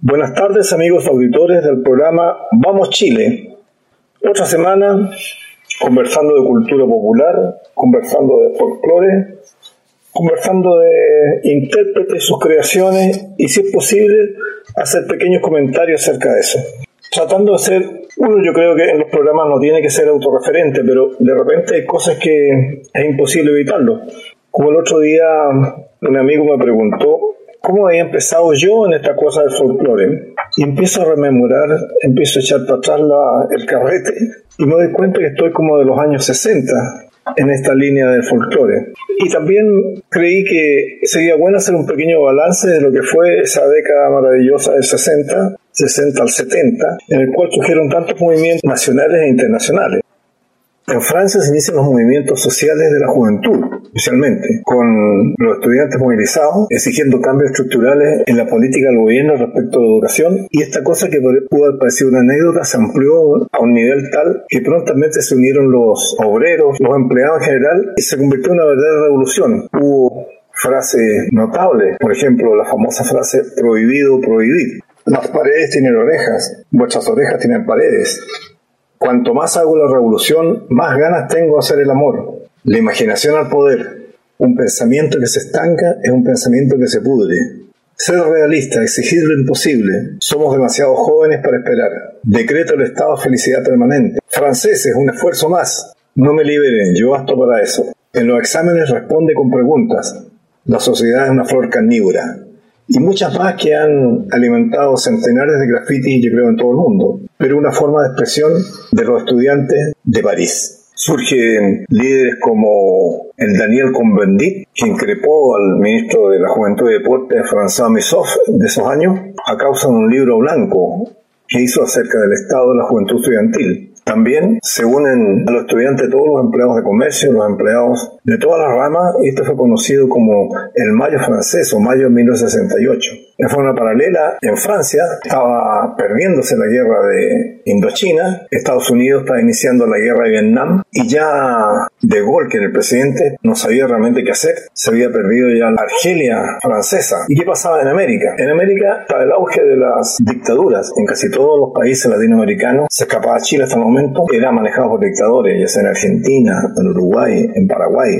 Buenas tardes amigos auditores del programa Vamos Chile. Otra semana conversando de cultura popular, conversando de folclore, conversando de intérpretes, sus creaciones y si es posible hacer pequeños comentarios acerca de eso. Tratando de ser, uno yo creo que en los programas no tiene que ser autorreferente, pero de repente hay cosas que es imposible evitarlo. Como el otro día un amigo me preguntó cómo había empezado yo en esta cosa del folclore. Y empiezo a rememorar, empiezo a echar para atrás la- el carrete y me doy cuenta que estoy como de los años 60 en esta línea del folclore. Y también creí que sería bueno hacer un pequeño balance de lo que fue esa década maravillosa del 60, 60 al 70, en el cual surgieron tantos movimientos nacionales e internacionales. En Francia se inician los movimientos sociales de la juventud, especialmente, con los estudiantes movilizados, exigiendo cambios estructurales en la política del gobierno respecto a la educación, y esta cosa que pudo haber una anécdota se amplió a un nivel tal que prontamente se unieron los obreros, los empleados en general, y se convirtió en una verdadera revolución. Hubo frases notables, por ejemplo, la famosa frase prohibido prohibir. Las paredes tienen orejas, vuestras orejas tienen paredes. Cuanto más hago la revolución, más ganas tengo de hacer el amor. La imaginación al poder. Un pensamiento que se estanca es un pensamiento que se pudre. Ser realista, exigir lo imposible. Somos demasiado jóvenes para esperar. Decreto el estado de felicidad permanente. Franceses, un esfuerzo más. No me liberen, yo basto para eso. En los exámenes responde con preguntas. La sociedad es una flor carnívora y muchas más que han alimentado centenares de grafitis, yo creo, en todo el mundo, pero una forma de expresión de los estudiantes de París. Surgen líderes como el Daniel Cohn-Bendit, que increpó al ministro de la Juventud y Deportes, François Missoff, de esos años, a causa de un libro blanco que hizo acerca del estado de la juventud estudiantil. También se unen a los estudiantes todos los empleados de comercio, los empleados de todas las ramas, y esto fue conocido como el Mayo francés o Mayo 1968. De forma paralela, en Francia estaba perdiéndose la guerra de Indochina, Estados Unidos estaba iniciando la guerra de Vietnam, y ya De Gaulle, que el presidente, no sabía realmente qué hacer, se había perdido ya la Argelia francesa. ¿Y qué pasaba en América? En América estaba el auge de las dictaduras, en casi todos los países latinoamericanos, se escapaba Chile hasta el momento, era manejado por dictadores, ya sea en Argentina, en Uruguay, en Paraguay.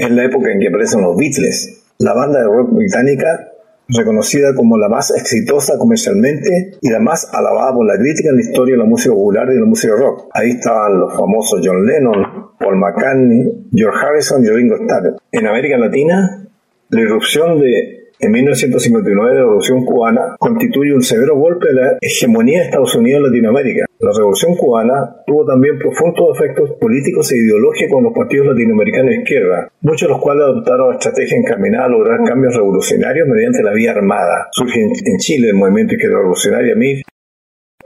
Es la época en que aparecen los Beatles, la banda de rock británica reconocida como la más exitosa comercialmente y la más alabada por la crítica en la historia de la música popular y de la música rock. Ahí estaban los famosos John Lennon, Paul McCartney, George Harrison y Ringo Starr. En América Latina, la irrupción de en 1959 la Revolución Cubana constituye un severo golpe a la hegemonía de Estados Unidos en Latinoamérica. La Revolución Cubana tuvo también profundos efectos políticos e ideológicos en los partidos latinoamericanos de izquierda, muchos de los cuales adoptaron la estrategia encaminada a lograr cambios revolucionarios mediante la vía armada. Surge en Chile el movimiento izquierdo revolucionario MIR.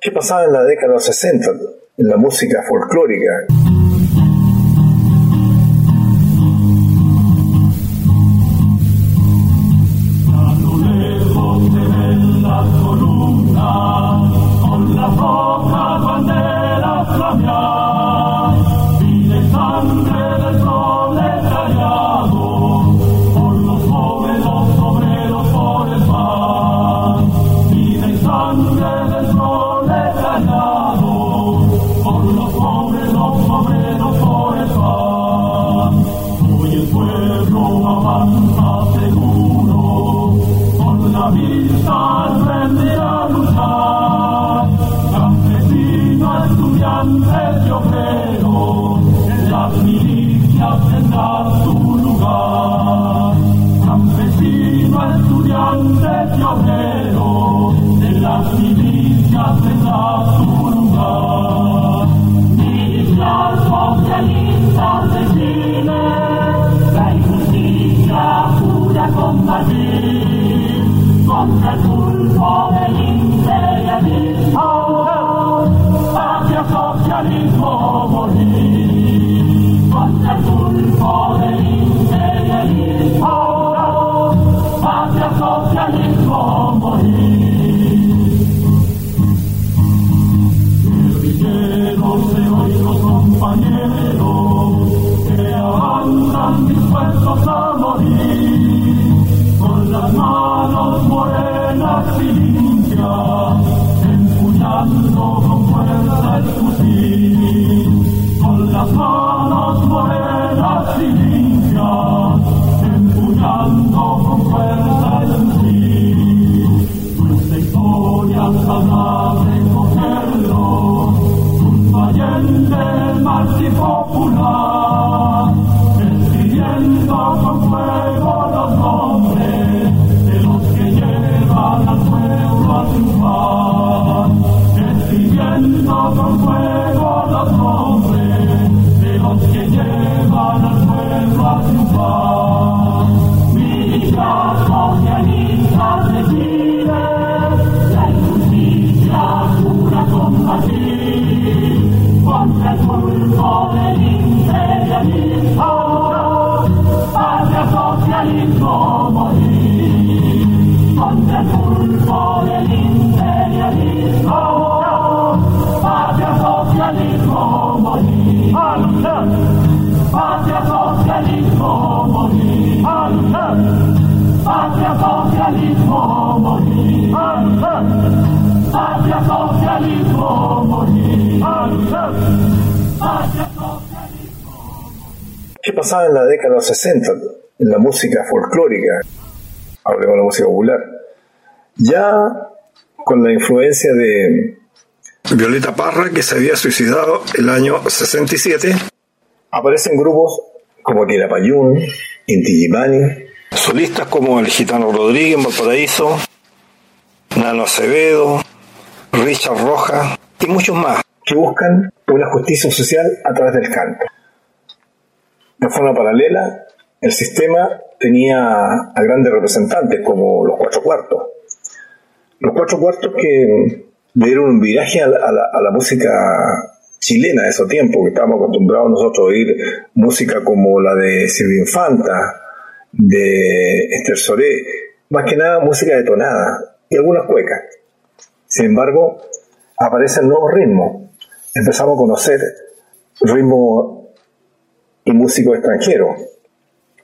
¿Qué pasaba en la década de los 60 en la música folclórica? ¿Qué pasaba en la década de los 60 en la música folclórica? Hablemos de la música popular. Ya con la influencia de Violeta Parra, que se había suicidado el año 67, aparecen grupos como Quilapayún, Inti solistas como el Gitano Rodríguez en Valparaíso, Nano Acevedo, Richard Roja y muchos más que buscan una justicia social a través del canto. De forma paralela, el sistema tenía a grandes representantes como los cuatro cuartos. Los cuatro cuartos que dieron un viraje a la, música chilena de esos tiempos, que estábamos acostumbrados nosotros a oír música como la de Silvia Infanta, de Esther Soré, más que nada música detonada y algunas cuecas. Sin embargo, aparecen nuevos ritmos. Empezamos a conocer ritmos y músicos extranjeros.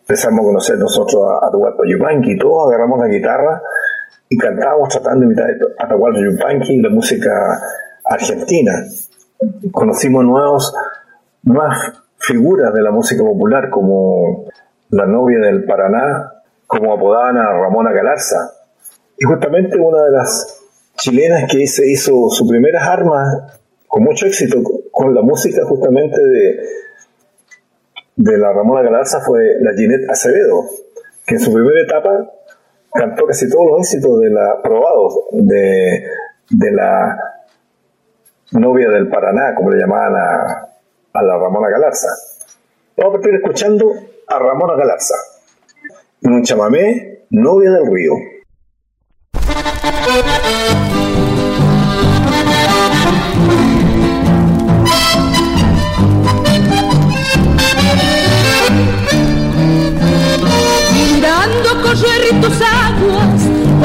Empezamos a conocer nosotros a Atahualpa Yupanqui, todos agarramos la guitarra y cantábamos tratando de imitar a Atahualpa Yupanqui y la música argentina. Conocimos nuevos, nuevas figuras de la música popular como la novia del Paraná, como apodaban a Ramona Galarza. Y justamente una de las chilenas que hizo sus primeras armas con mucho éxito con la música justamente de, de la Ramona Galarza fue la Ginette Acevedo, que en su primera etapa cantó casi todos los éxitos de la, probados de, de la novia del Paraná, como le llamaban a, a la Ramona Galarza. Vamos a partir escuchando a Ramona Galarza un chamamé, novia del río.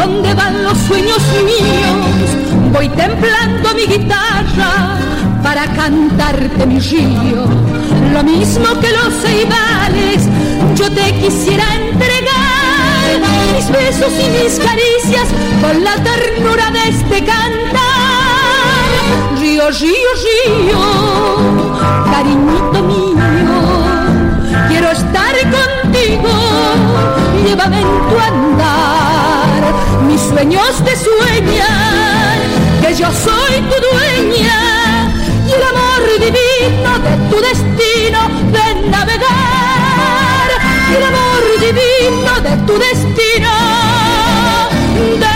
Donde van los sueños míos, voy templando mi guitarra para cantarte mi río. Lo mismo que los ceibales, yo te quisiera entregar mis besos y mis caricias con la ternura de este cantar. Río, río, río, cariñito mío, quiero estar contigo, llévame en tu andar. Mis sueños te sueñan, que yo soy tu dueña y el amor divino de tu destino de navegar y el amor divino de tu destino de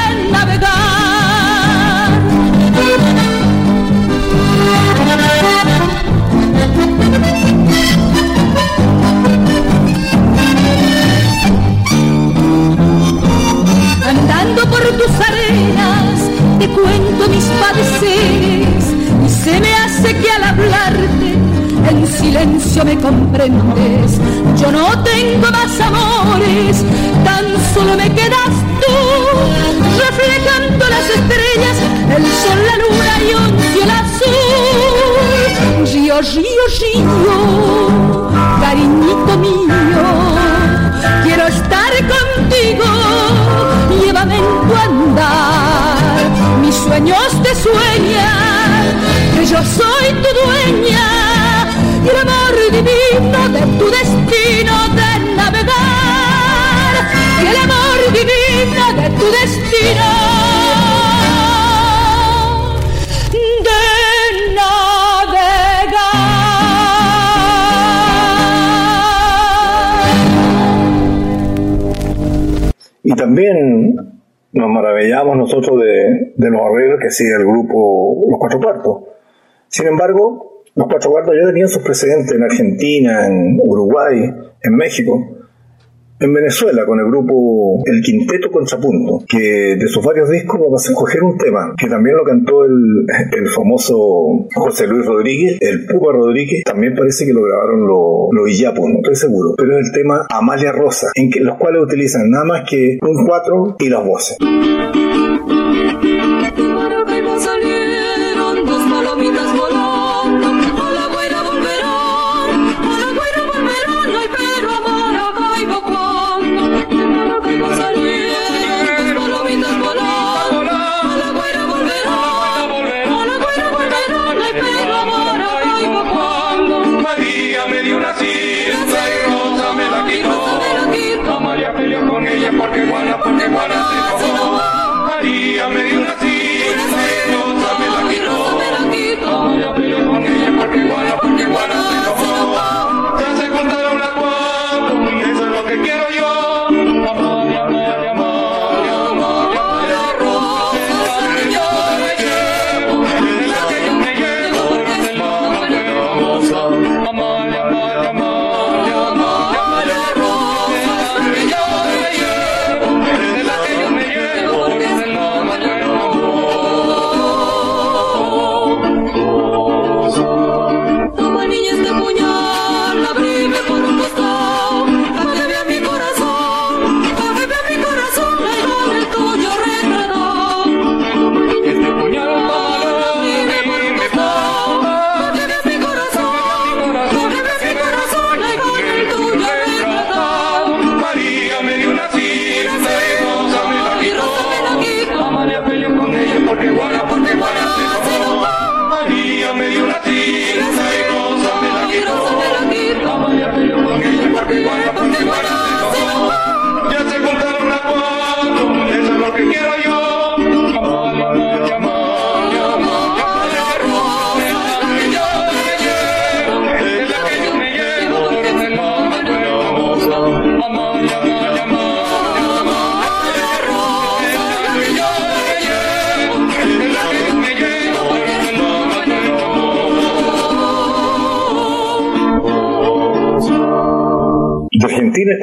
silencio me comprendes. Yo no tengo más amores, tan solo me quedas tú, reflejando las estrellas, el sol, la luna y un cielo azul. Río, río, río, cariñito mío, quiero estar contigo, llévame en tu andar, mis sueños te sueñan yo soy tu dueña y el amor divino de tu destino de navegar. Y el amor divino de tu destino de navegar. Y también nos maravillamos nosotros de, los arreglos que sigue el grupo Los Cuatro Cuartos. Sin embargo, los cuatro cuartos ya tenían sus precedentes en Argentina, en Uruguay, en México, en Venezuela con el grupo El Quinteto Contrapunto, que de sus varios discos vamos a escoger un tema, que también lo cantó el, el famoso José Luis Rodríguez, el Pupa Rodríguez, también parece que lo grabaron los lo Iyapu, no estoy seguro, pero es el tema Amalia Rosa, en que, los cuales utilizan nada más que un cuatro y las voces.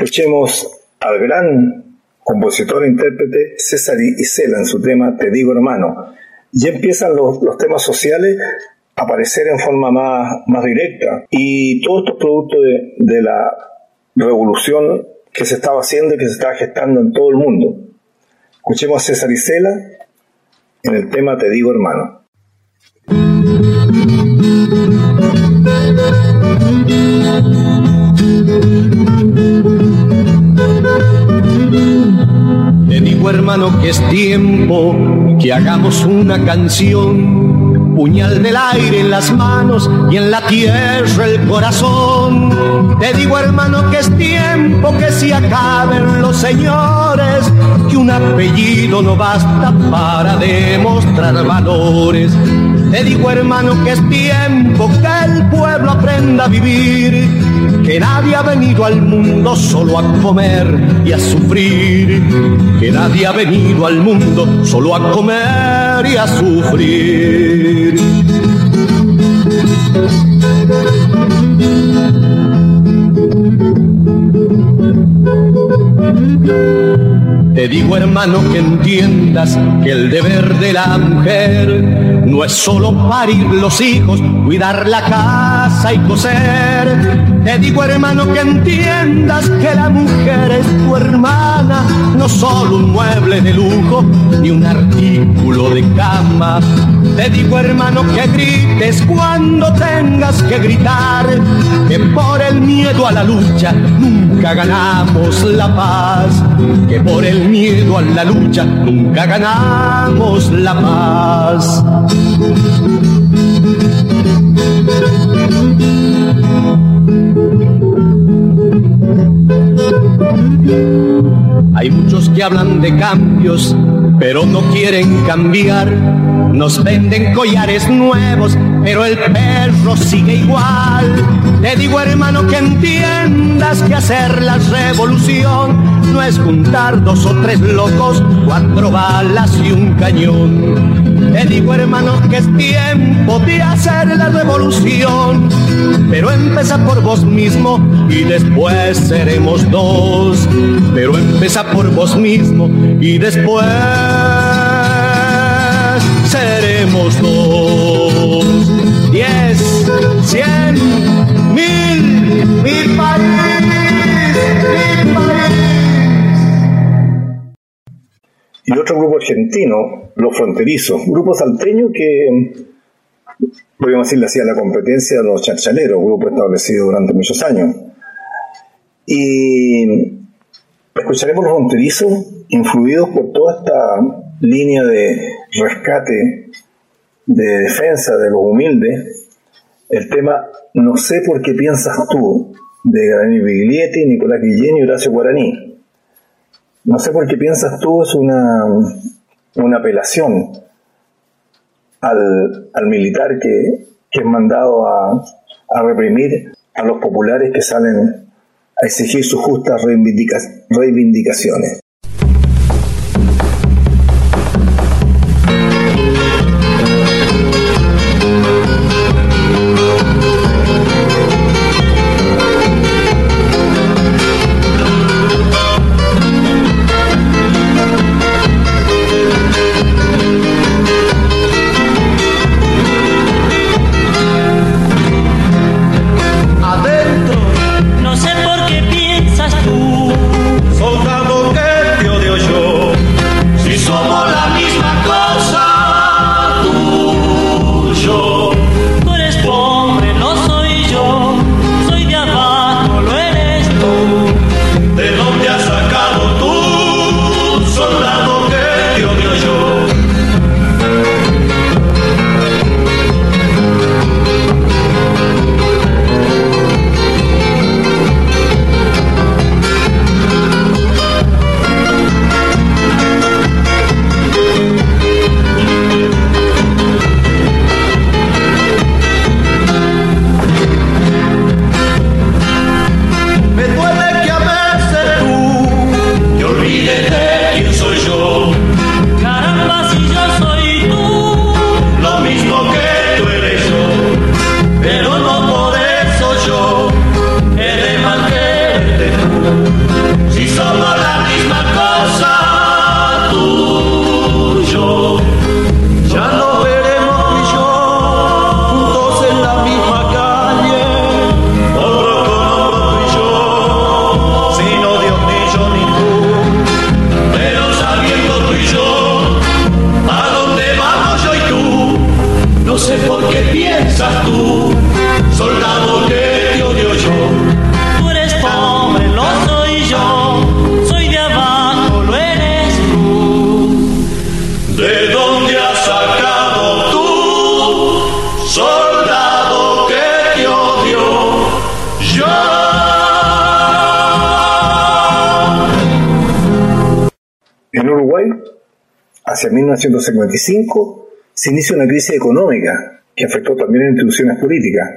Escuchemos al gran compositor e intérprete César Isela en su tema Te digo hermano. Ya empiezan los, temas sociales a aparecer en forma más, más directa y todo esto es producto de, de la revolución que se estaba haciendo y que se estaba gestando en todo el mundo. Escuchemos a César Isela en el tema Te digo hermano. Te digo hermano que es tiempo que hagamos una canción, puñal del aire en las manos y en la tierra el corazón. Te digo hermano que es tiempo que se acaben los señores, que un apellido no basta para demostrar valores. Te digo hermano que es tiempo que el pueblo aprenda a vivir, que nadie ha venido al mundo solo a comer y a sufrir, que nadie ha venido al mundo solo a comer y a sufrir. Te digo hermano que entiendas que el deber de la mujer no es solo parir los hijos, cuidar la casa y coser. Te digo hermano que entiendas que la mujer es tu hermana, no solo un mueble de lujo ni un artículo de cama. Te digo hermano que grites cuando tengas que gritar, que por el miedo a la lucha nunca ganamos la paz, que por el miedo a la lucha nunca ganamos la paz. Hay muchos que hablan de cambios, pero no quieren cambiar. Nos venden collares nuevos, pero el perro sigue igual. Te digo hermano que entiendas que hacer la revolución no es juntar dos o tres locos, cuatro balas y un cañón. Te digo hermano que es tiempo de hacer la revolución, pero empieza por vos mismo y después seremos dos. Pero empieza por vos mismo y después seremos dos. Diez, cien, mil, mil país, mil Y otro grupo argentino los fronterizos, grupo salteño que, podríamos decirle así, a la competencia de los chachaleros, grupo establecido durante muchos años. Y escucharemos los fronterizos influidos por toda esta línea de rescate, de defensa de los humildes, el tema No sé por qué piensas tú, de Granny Biglietti, Nicolás Guillén y Horacio Guaraní. No sé por qué piensas tú es una una apelación al, al militar que, que, es mandado a, a, reprimir a los populares que salen a exigir sus justas reivindicaciones. 1955, se inicia una crisis económica que afectó también a instituciones políticas.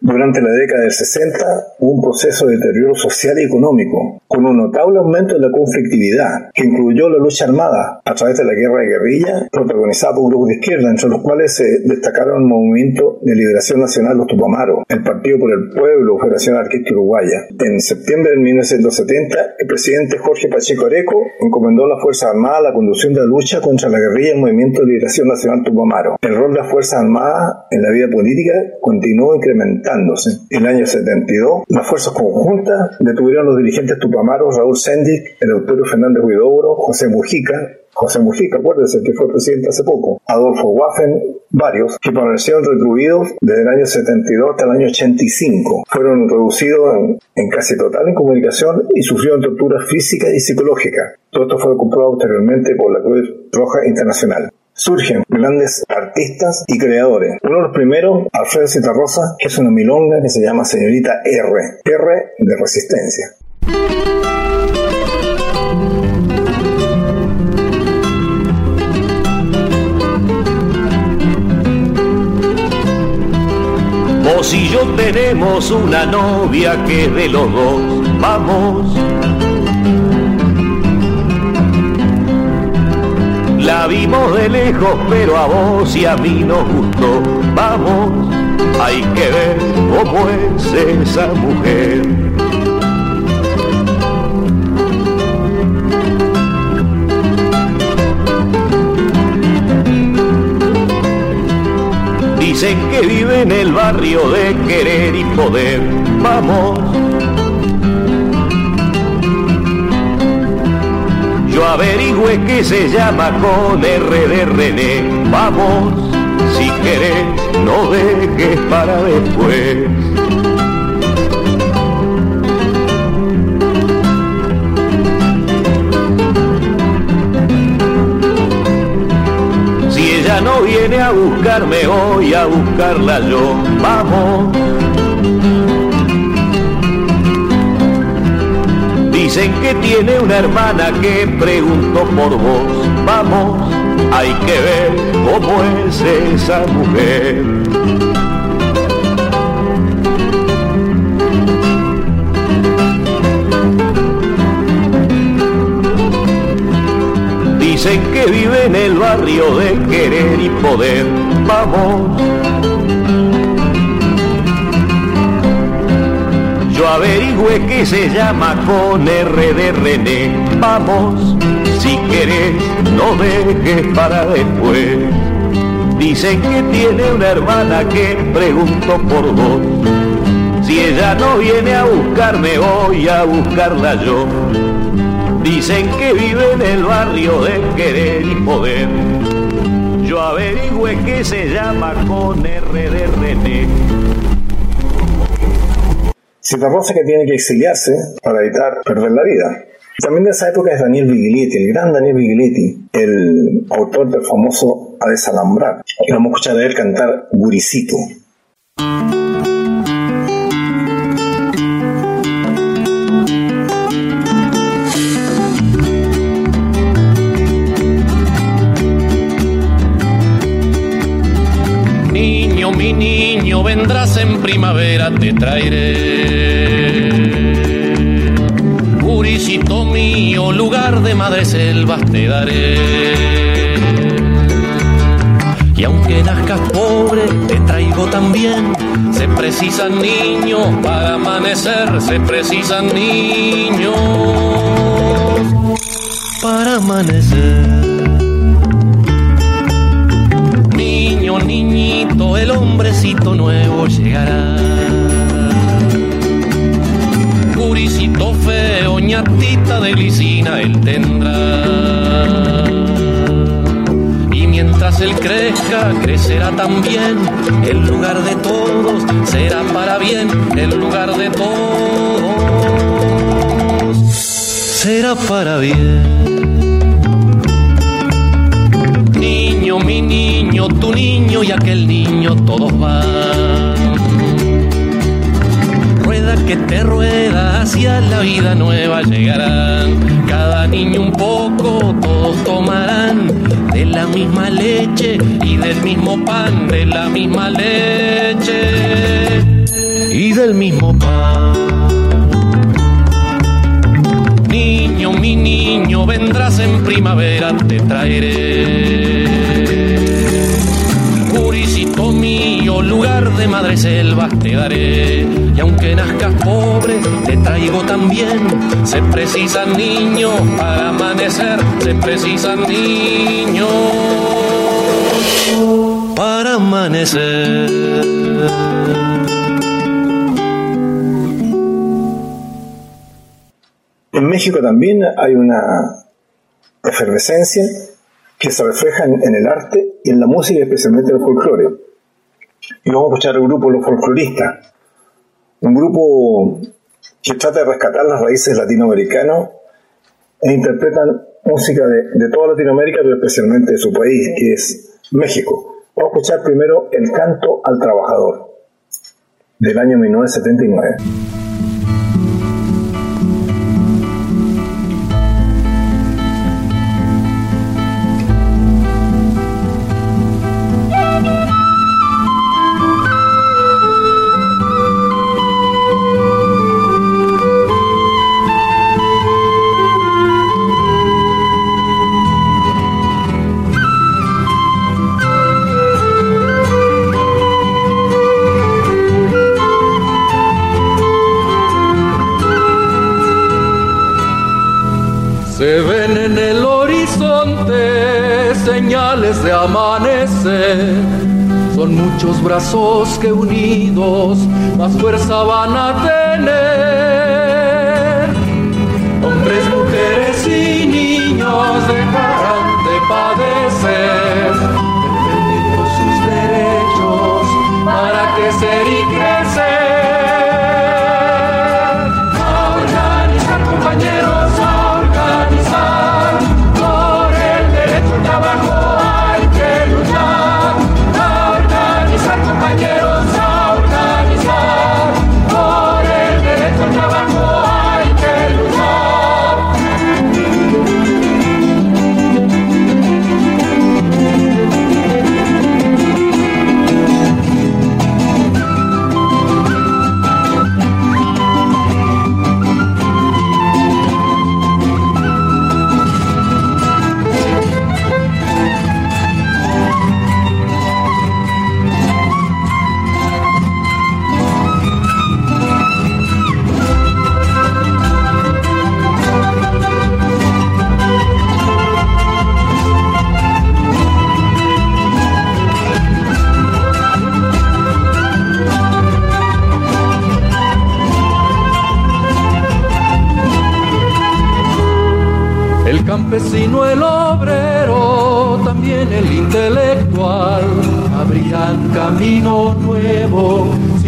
Durante la década del 60 hubo un proceso de deterioro social y económico, con un notable aumento en la conflictividad, que incluyó la lucha armada a través de la guerra de guerrilla, protagonizada por grupos de izquierda, entre los cuales se destacaron el Movimiento de Liberación Nacional Los Tupamaros, el Partido por el Pueblo, Federación Anarquista Uruguaya. En septiembre de 1970, el presidente Jorge Pacheco Areco encomendó a las Fuerzas Armadas la conducción de la lucha contra la guerrilla del Movimiento de Liberación Nacional Tupamaro. El rol de las Fuerzas Armadas en la vida política continuó incrementándose. En el año 72, las fuerzas conjuntas detuvieron a los dirigentes tupamaros Raúl Sendic, el autor Fernández Huidobro, José Mujica, José Mujica, acuérdense que fue presidente hace poco, Adolfo Waffen, varios, que permanecieron recluidos desde el año 72 hasta el año 85. Fueron reducidos en, en casi total incomunicación y sufrieron torturas físicas y psicológicas. Todo esto fue comprobado posteriormente por la Cruz Roja Internacional surgen grandes artistas y creadores. Uno de los primeros, Alfredo Citarrosa, que es una milonga que se llama Señorita R, R de resistencia. Vos y yo tenemos una novia que de los dos vamos. La vimos de lejos, pero a vos y a mí nos gustó. Vamos, hay que ver cómo es esa mujer. Dicen que vive en el barrio de querer y poder. Vamos. Yo averigüe que se llama con R de René. Vamos, si querés, no dejes para después. No viene a buscarme, voy a buscarla yo. Vamos. Dicen que tiene una hermana que preguntó por vos. Vamos, hay que ver cómo es esa mujer. Dicen que vive en el barrio de querer y poder. Vamos. Yo averigüe que se llama con R de René. Vamos, si querés, no dejes para después. Dicen que tiene una hermana que preguntó por vos. Si ella no viene a buscarme, voy a buscarla yo. Dicen que vive en el barrio de querer y poder. Yo averigüe que se llama con R de René. Que tiene que exiliarse para evitar perder la vida. También de esa época es Daniel Vigiletti, el gran Daniel Vigiletti, el autor del famoso A Desalambrar. Y vamos a escuchar a él cantar Guricito. Vendrás en primavera, te traeré. Guricito mío, lugar de madre selvas te daré. Y aunque nazcas pobre, te traigo también. Se precisan niños para amanecer, se precisan niños para amanecer. Niñito, el hombrecito nuevo llegará. Guricito feo, ñatita de glicina él tendrá. Y mientras él crezca, crecerá también. El lugar de todos será para bien, el lugar de todos será para bien. Mi niño, tu niño y aquel niño, todos van. Rueda que te rueda hacia la vida nueva llegarán. Cada niño un poco, todos tomarán de la misma leche y del mismo pan, de la misma leche y del mismo pan. Niño, mi niño, vendrás en primavera, te traeré. Lugar de madre selva te daré. Y aunque nazcas pobre, te traigo también. Se precisan niños para amanecer, se precisan niños para amanecer. En México también hay una efervescencia que se refleja en, en el arte y en la música, especialmente en el folclore. Y vamos a escuchar el grupo Los Folcloristas, un grupo que trata de rescatar las raíces latinoamericanas e interpretan música de, de toda Latinoamérica, pero especialmente de su país, que es México. Vamos a escuchar primero El canto al trabajador, del año 1979. Muchos brazos que unidos más fuerza van a tener.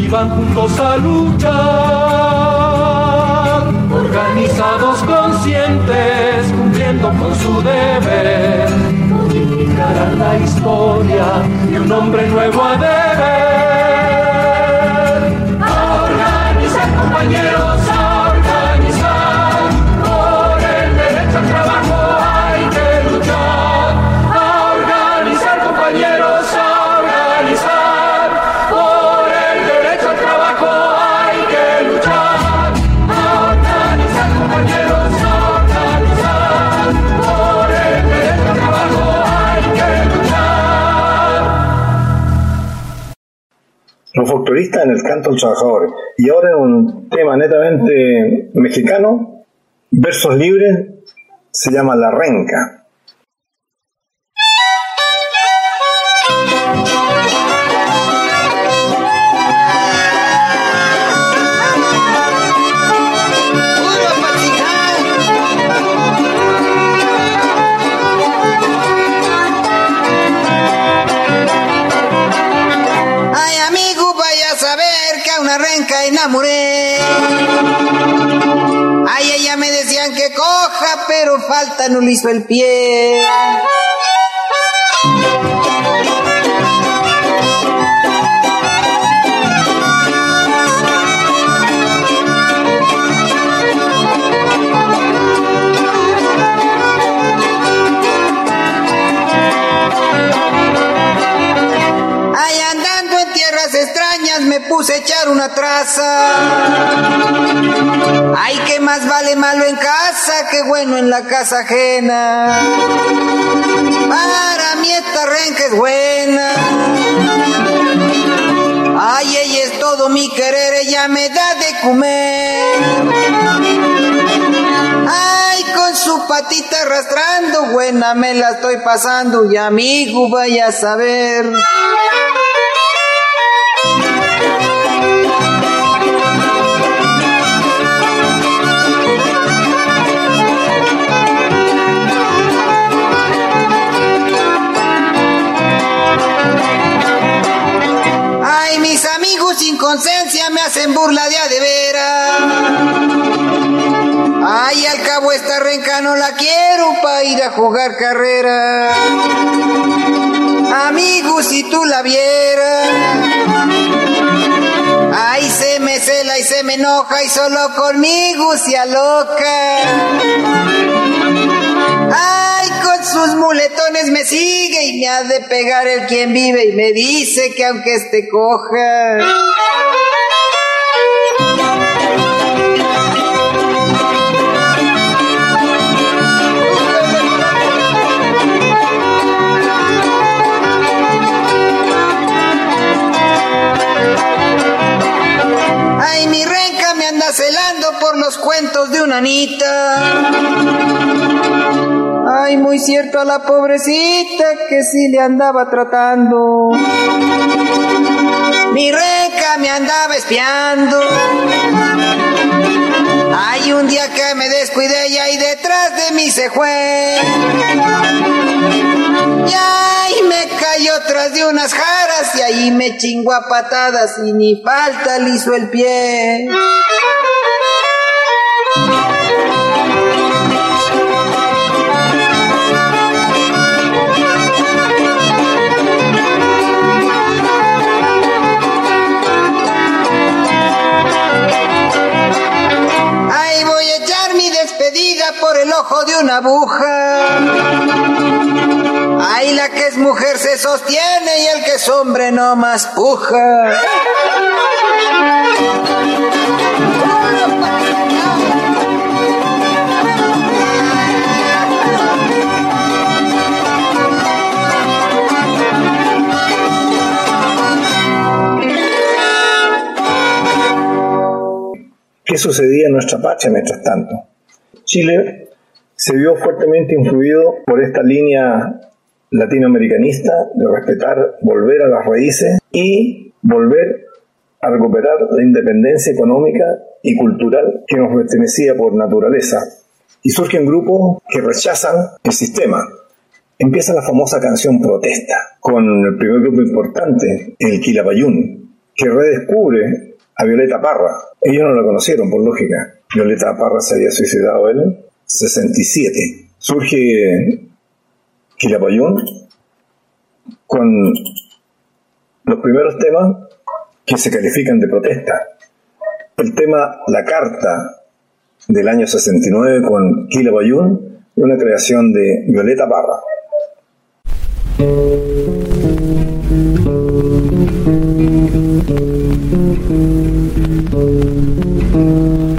Si van juntos a luchar. Organizados, conscientes, cumpliendo con su deber, modificarán la historia y un hombre nuevo a deber. En el canto al trabajador. Y ahora en un tema netamente mexicano, versos libres, se llama La Renca. Decían que coja, pero falta no le hizo el pie. Puse a echar una traza. Ay, que más vale malo en casa que bueno en la casa ajena. Para mí esta renca es buena. Ay, ella es todo mi querer, ella me da de comer. Ay, con su patita arrastrando, buena me la estoy pasando y amigo vaya a saber. Conciencia me hacen burla de a de veras. Ay, al cabo esta renca no la quiero para ir a jugar carrera. Amigos, si tú la vieras. Ay, se me cela y se me enoja y solo conmigo se aloca. Ay, sus muletones me sigue y me ha de pegar el quien vive y me dice que aunque esté coja. Ay, mi renca me anda celando por los cuentos de una anita. Ay, muy cierto a la pobrecita que sí le andaba tratando. Mi renca me andaba espiando. Ay, un día que me descuidé y ahí detrás de mí se fue. Y ahí me cayó tras de unas jaras y ahí me chingó a patadas y ni falta le hizo el pie. Ojo de una aguja. Ay, la que es mujer se sostiene y el que es hombre no más puja. ¿Qué sucedía en nuestra patria mientras tanto? Chile se vio fuertemente influido por esta línea latinoamericanista de respetar, volver a las raíces y volver a recuperar la independencia económica y cultural que nos pertenecía por naturaleza. Y surgen grupos que rechazan el sistema. Empieza la famosa canción Protesta, con el primer grupo importante, el Quilapayún, que redescubre a Violeta Parra. Ellos no la conocieron, por lógica. Violeta Parra se había suicidado en 67. Surge Quilapayún con los primeros temas que se califican de protesta. El tema La Carta del año 69 con Quilapayún, una creación de Violeta Parra.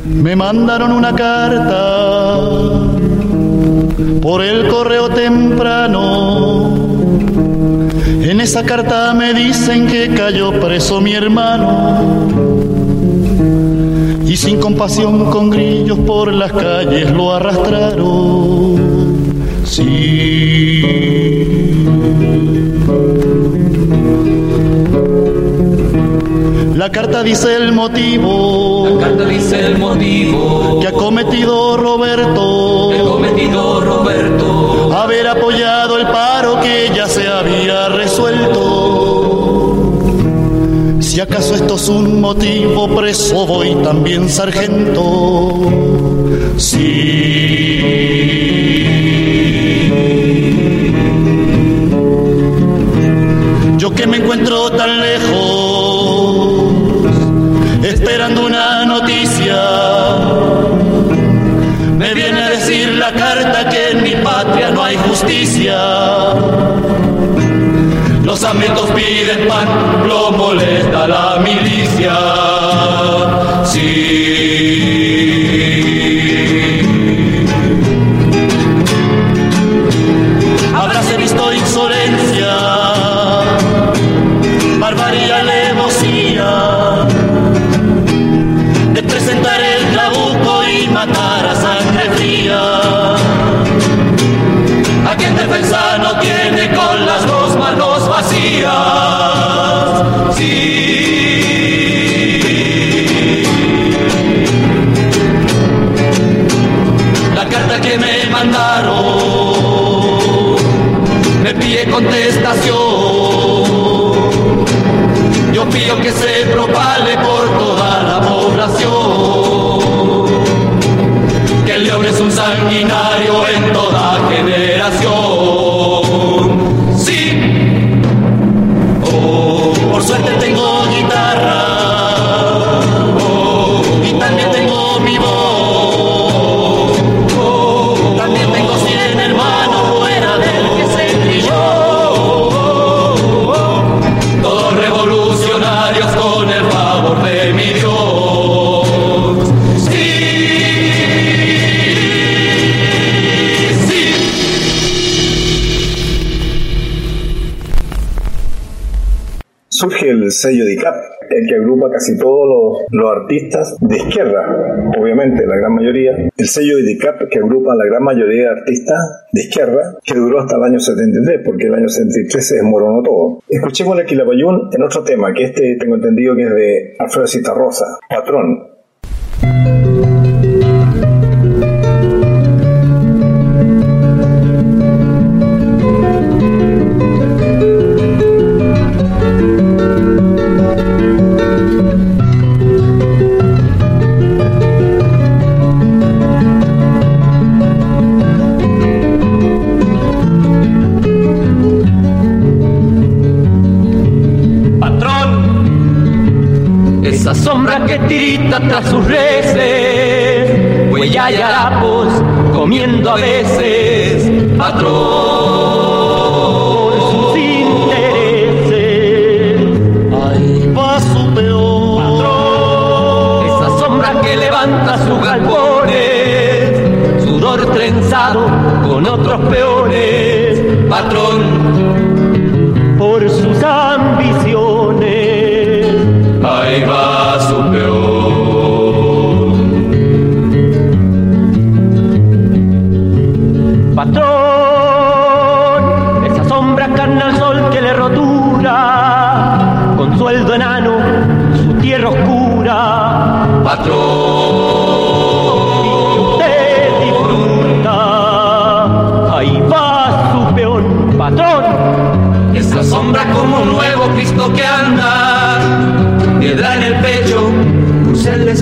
Me mandaron una carta por el correo temprano. En esa carta me dicen que cayó preso mi hermano. Y sin compasión con grillos por las calles lo arrastraron. Sí. La carta dice el motivo. La carta dice el motivo que ha cometido Roberto. que ha cometido Roberto. Haber apoyado el paro que ya se había resuelto. Si acaso esto es un motivo, preso voy también sargento. Sí. Yo que me encuentro tan lejos, Los amentos piden pan, lo molesta la milicia. Sí. El sello DICAP, el que agrupa casi todos los, los artistas de izquierda, obviamente la gran mayoría. El sello DICAP que agrupa a la gran mayoría de artistas de izquierda, que duró hasta el año 73, porque el año 73 se desmoronó todo. Escuchemos a Quilapayún en otro tema, que este tengo entendido que es de Alfredo Citarrosa, Patrón. Esa sombra que tirita tras sus reces, huella y harapos comiendo a veces. Patrón, sus intereses. Ay, va su peor. Patrón, esa sombra que levanta sus galpones, sudor trenzado con otros peores. Patrón,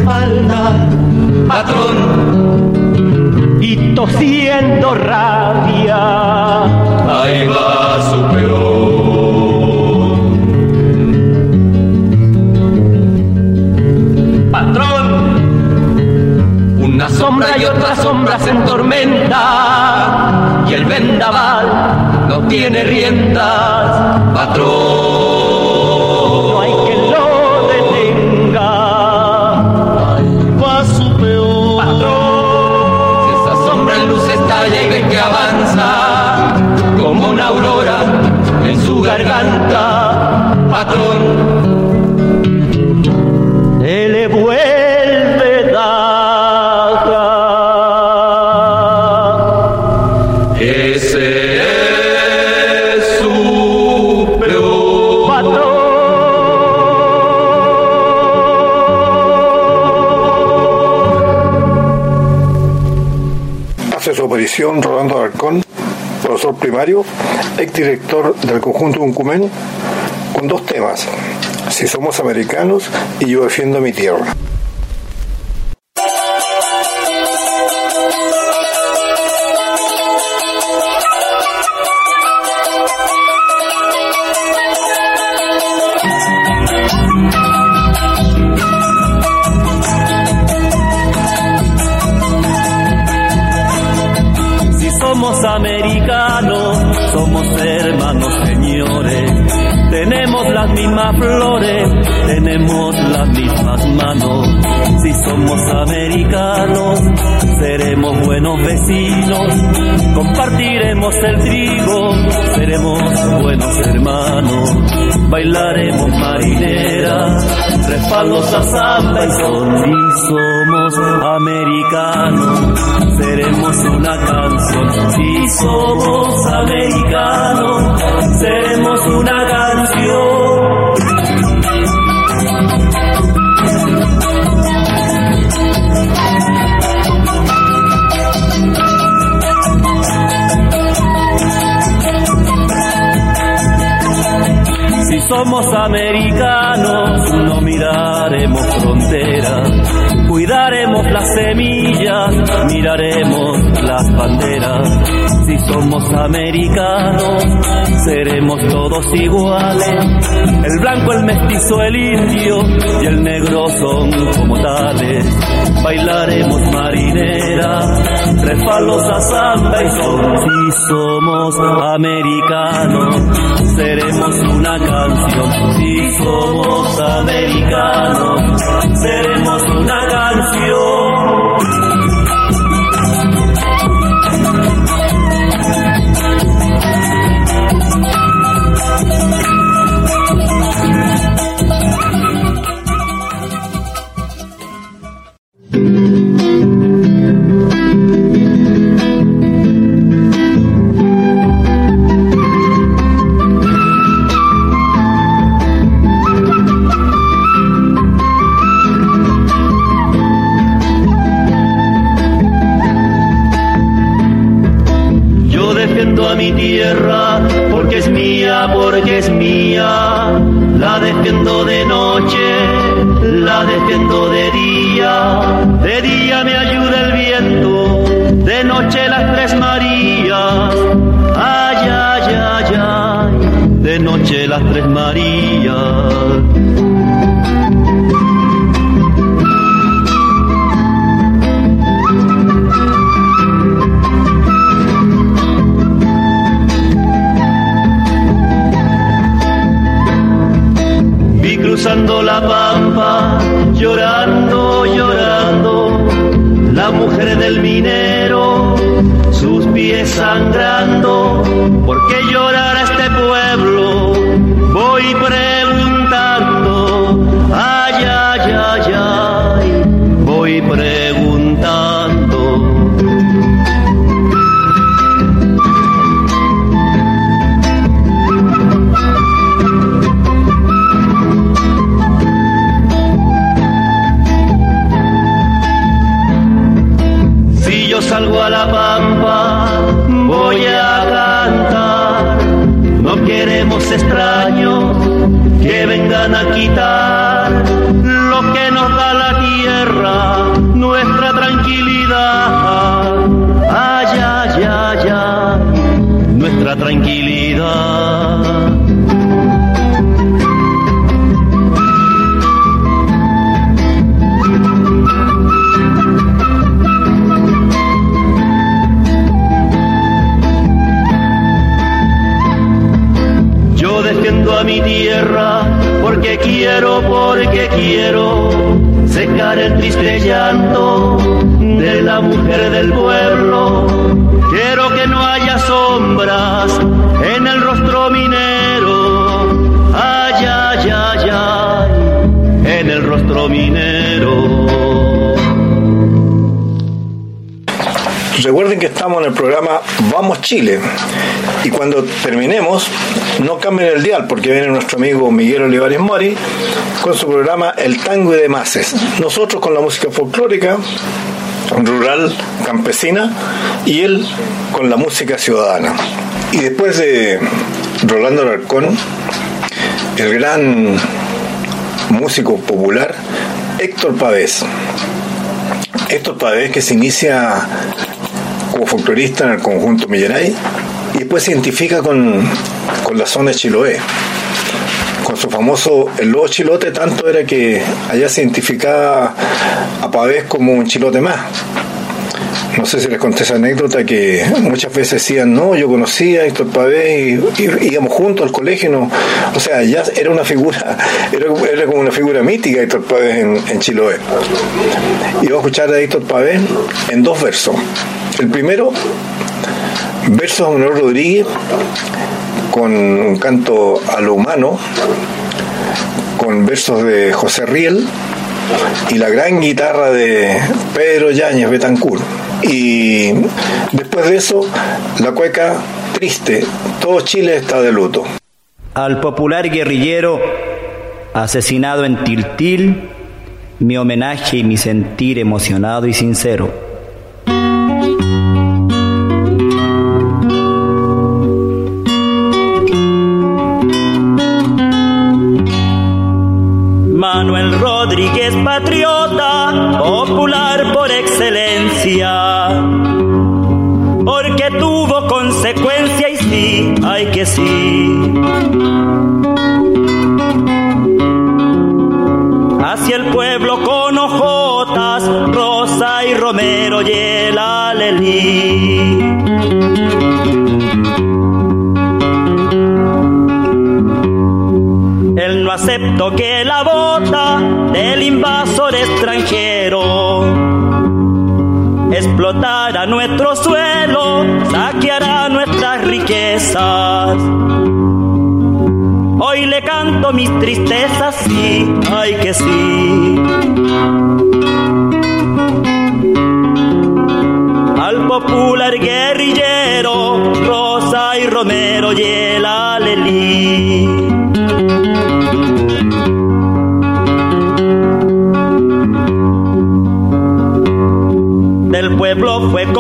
espalda, patrón. Y tosiendo rabia, ahí va su peón. Patrón, una sombra y otra sombra se tormenta, y el vendaval no tiene riendas, patrón. Profesor primario, exdirector del conjunto Uncumen, con dos temas, si somos americanos y yo defiendo mi tierra. Americanos, seremos todos iguales. El blanco, el mestizo, el indio y el negro son como tales. Bailaremos marinera, tres palos a samba y son. Si somos americanos, seremos una canción. Si somos americanos, seremos una canción. Chile y cuando terminemos no cambien el dial porque viene nuestro amigo Miguel Olivares Mori con su programa El Tango y demás. Nosotros con la música folclórica rural, campesina y él con la música ciudadana. Y después de Rolando Alarcón el gran músico popular Héctor Pavés. Héctor Pavés que se inicia como folclorista en el conjunto Millaray y después se identifica con, con la zona de Chiloé. Con su famoso El Lobo Chilote, tanto era que allá se identificaba a Pavés como un chilote más. No sé si les conté esa anécdota que muchas veces decían, no, yo conocía a Héctor Pavés y, íbamos juntos al colegio, no. o sea, ya era una figura, era, era como una figura mítica Héctor Pavés en, Chiloé. Y vamos a escuchar a Héctor Pavés en dos versos. El primero, versos de Manuel Rodríguez, con un canto a lo humano, con versos de José Riel y la gran guitarra de Pedro Yáñez Betancourt. Y después de eso, la cueca triste, todo Chile está de luto. Al popular guerrillero asesinado en Tiltil, mi homenaje y mi sentir emocionado y sincero. Porque tuvo consecuencia y sí, hay que sí. Hacia el pueblo con ojotas, Rosa y Romero y el alelí. Él no aceptó que la bota del invasor extranjero explotara nuestro suelo, saqueará nuestras riquezas. Hoy le canto mis tristezas, sí, ay que sí.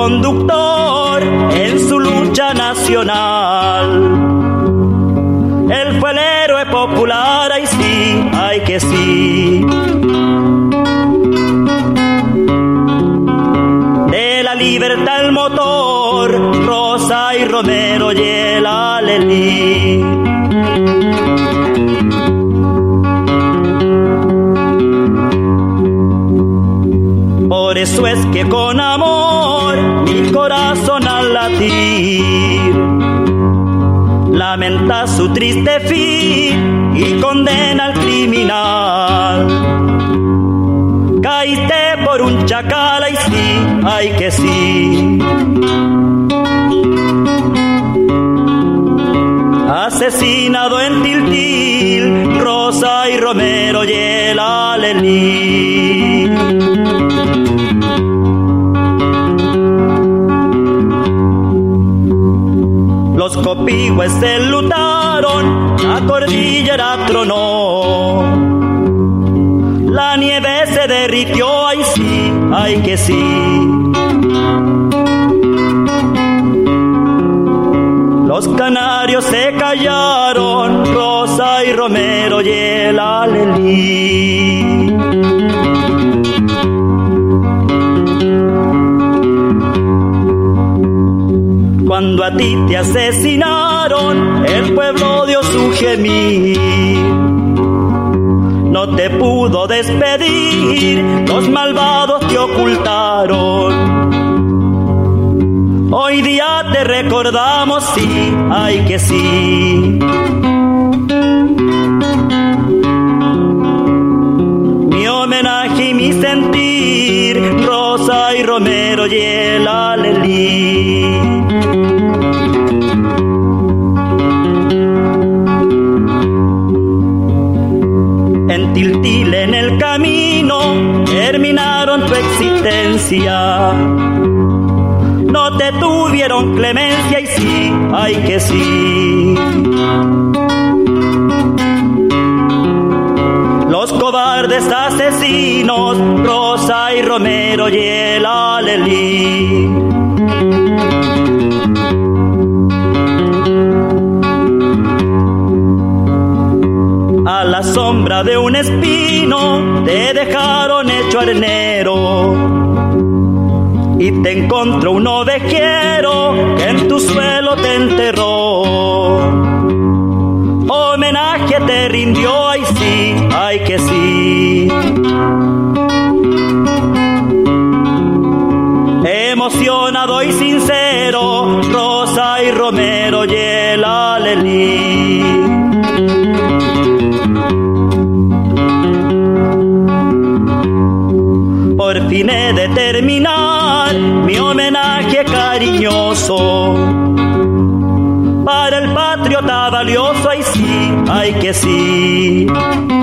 Conductor en su lucha nacional. Su triste fin y condena al criminal. Caíste por un chacal, ay sí, ay que sí. Asesinado en Tiltil, Rosa y Romero y el alelí. Los copigües se lutaron, la cordillera tronó. La nieve se derritió, ay sí, ay que sí. Los canarios se callaron, Rosa y Romero y el alelí. Cuando a ti te asesinaron, el pueblo gemir. No te pudo despedir, los malvados te ocultaron. Hoy día te recordamos, sí, ay que sí. Mi homenaje y mi sentir, Rosa y Romero y el alelí. No te tuvieron clemencia y sí, ay que sí. Los cobardes asesinos, Rosa y Romero y el alelí. sombra de un espino te dejaron hecho arnero. Y te encontró un ovejero que en tu suelo te enterró. Homenaje te rindió, ay sí, ay que sí. Emocionado y sincero, ay que sí.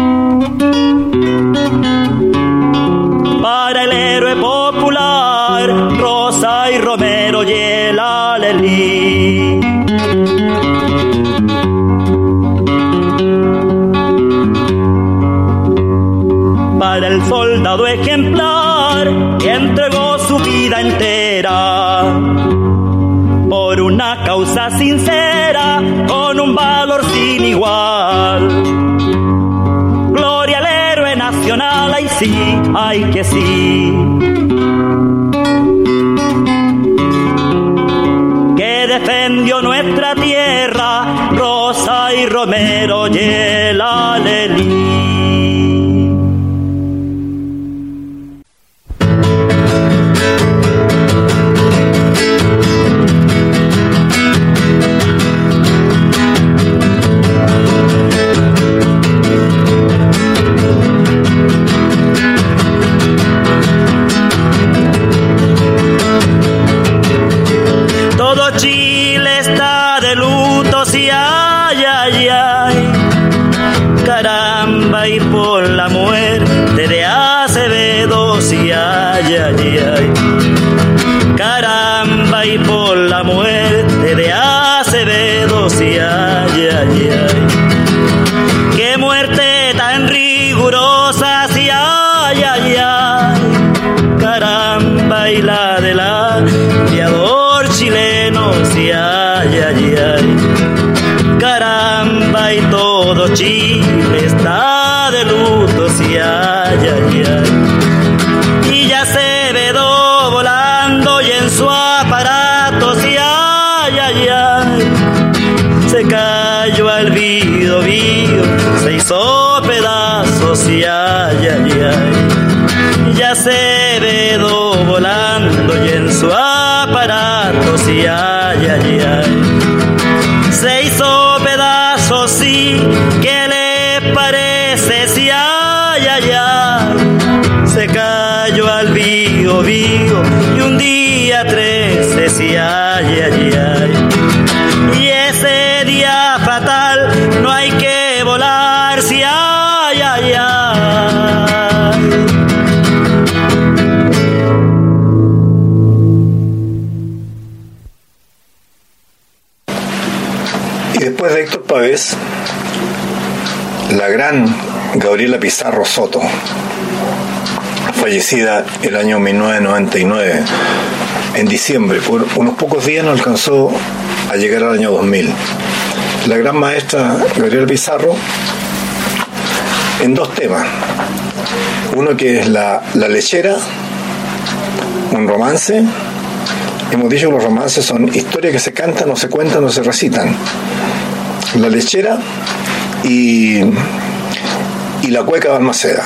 Ay que sí. Trece, sí, ay, ay, ay. Y ese día fatal no hay que volar, sí, ay, ay, ay. Y después de Héctor Pavés, la gran Gabriela Pizarro Soto, fallecida el año 1999, en diciembre, por unos pocos días no alcanzó a llegar al año 2000. La gran maestra Gabriela Pizarro, en dos temas. Uno que es la, la lechera, un romance. Hemos dicho que los romances son historias que se cantan, o se cuentan, o se recitan. La lechera y, y la cueca de Almaceda.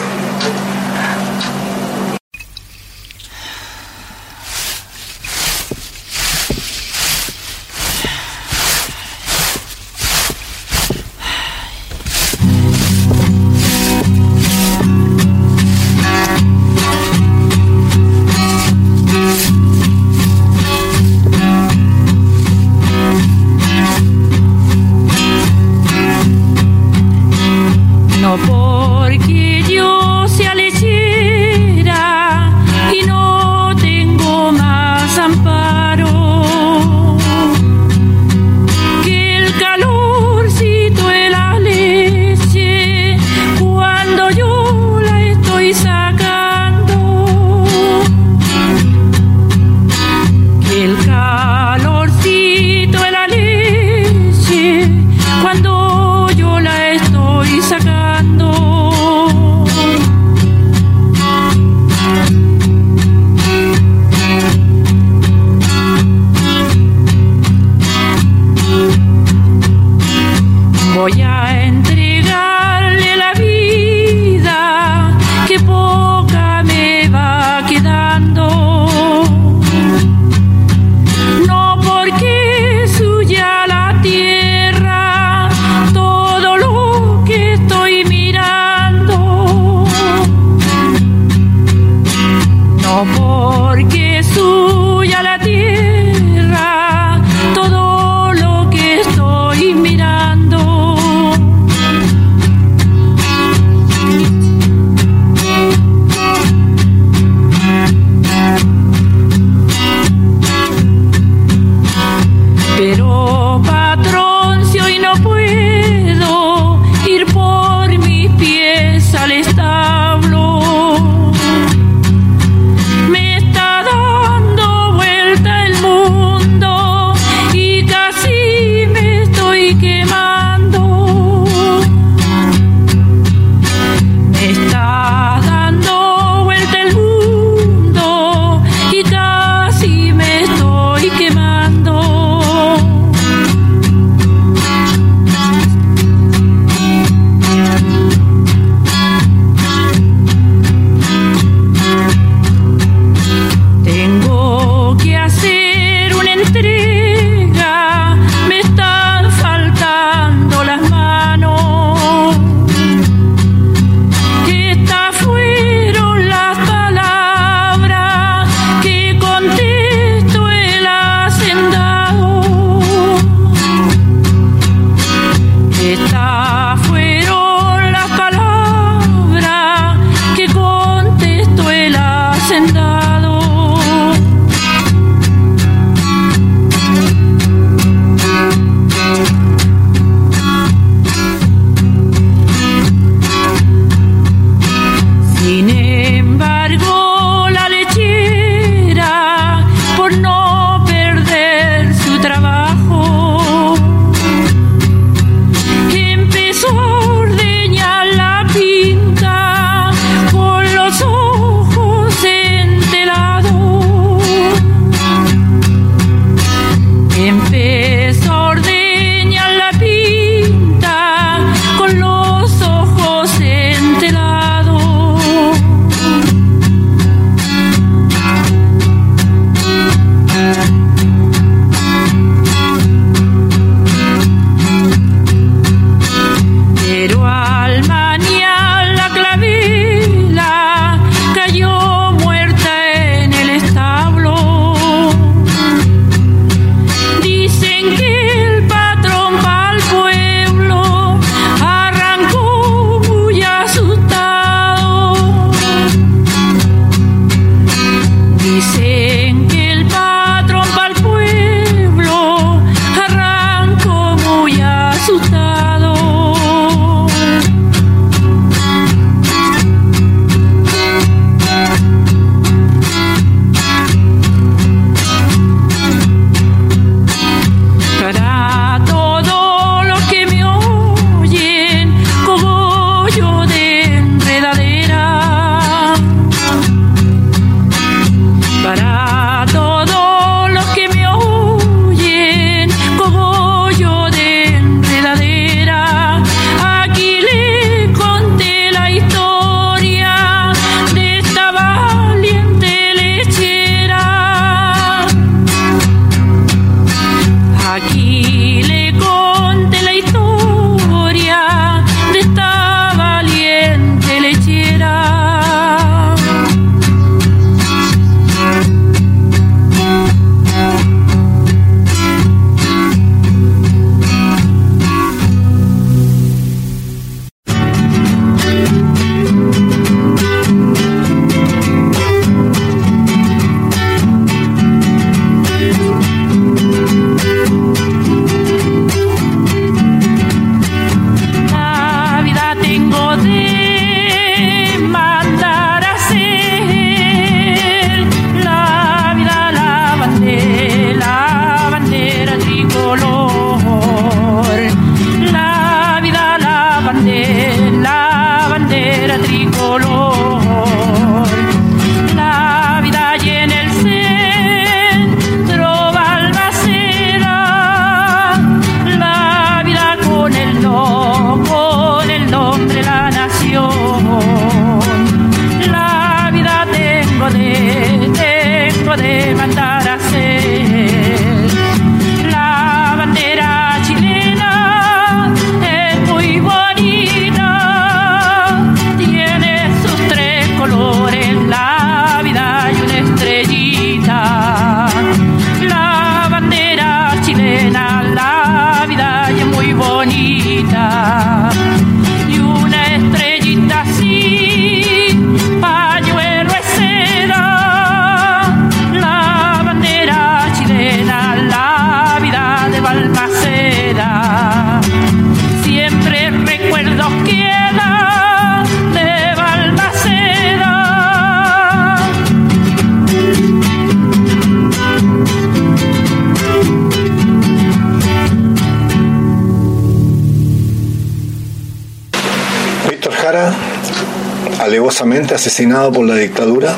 asesinado por la dictadura,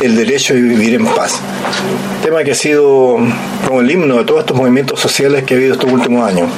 el derecho a vivir en paz. Tema que ha sido como el himno de todos estos movimientos sociales que ha habido estos últimos años.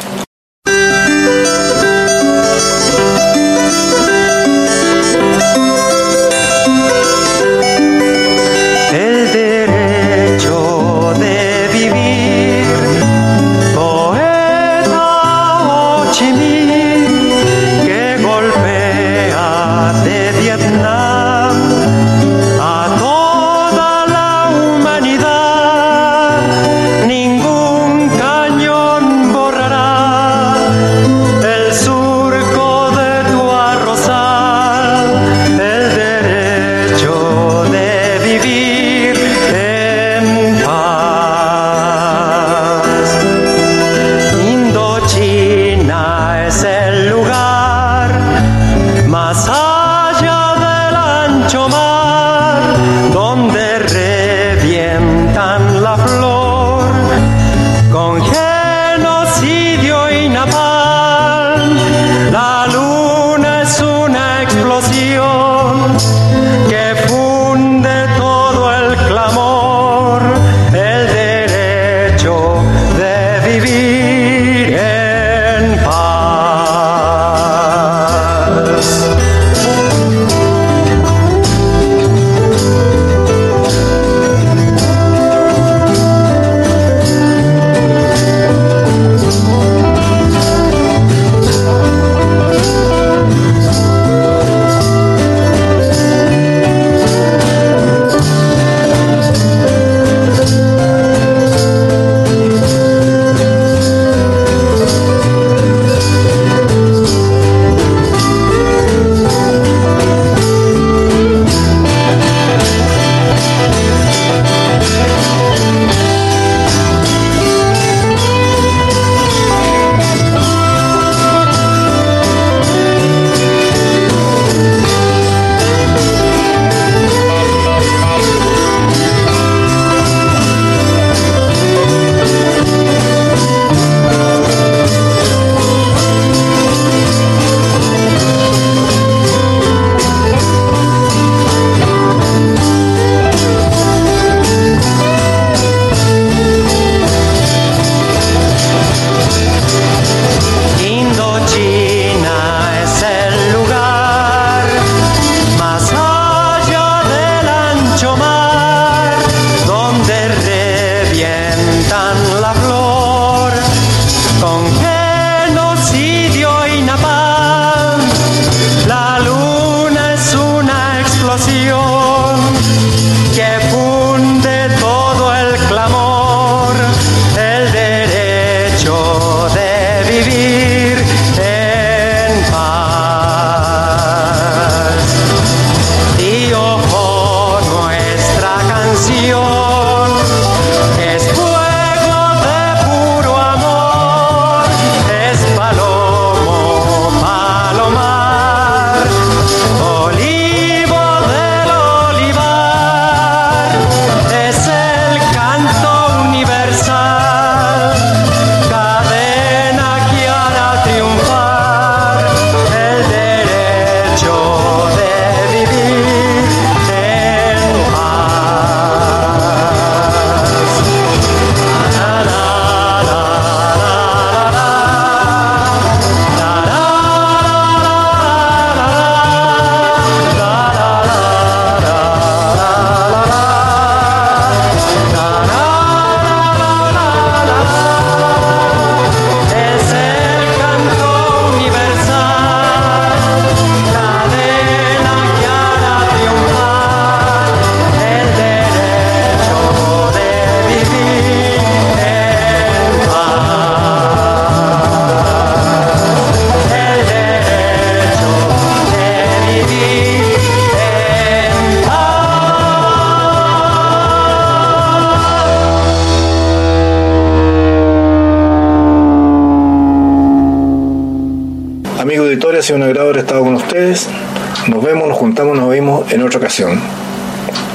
En otra ocasión.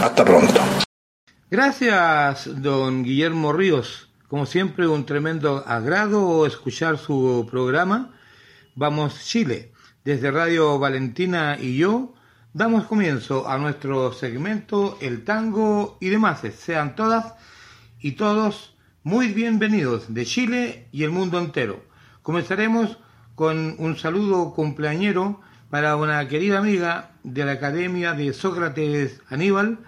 Hasta pronto. Gracias, don Guillermo Ríos. Como siempre, un tremendo agrado escuchar su programa. Vamos Chile. Desde Radio Valentina y yo damos comienzo a nuestro segmento El Tango y demás. Sean todas y todos muy bienvenidos de Chile y el mundo entero. Comenzaremos con un saludo cumpleañero para una querida amiga de la Academia de Sócrates Aníbal,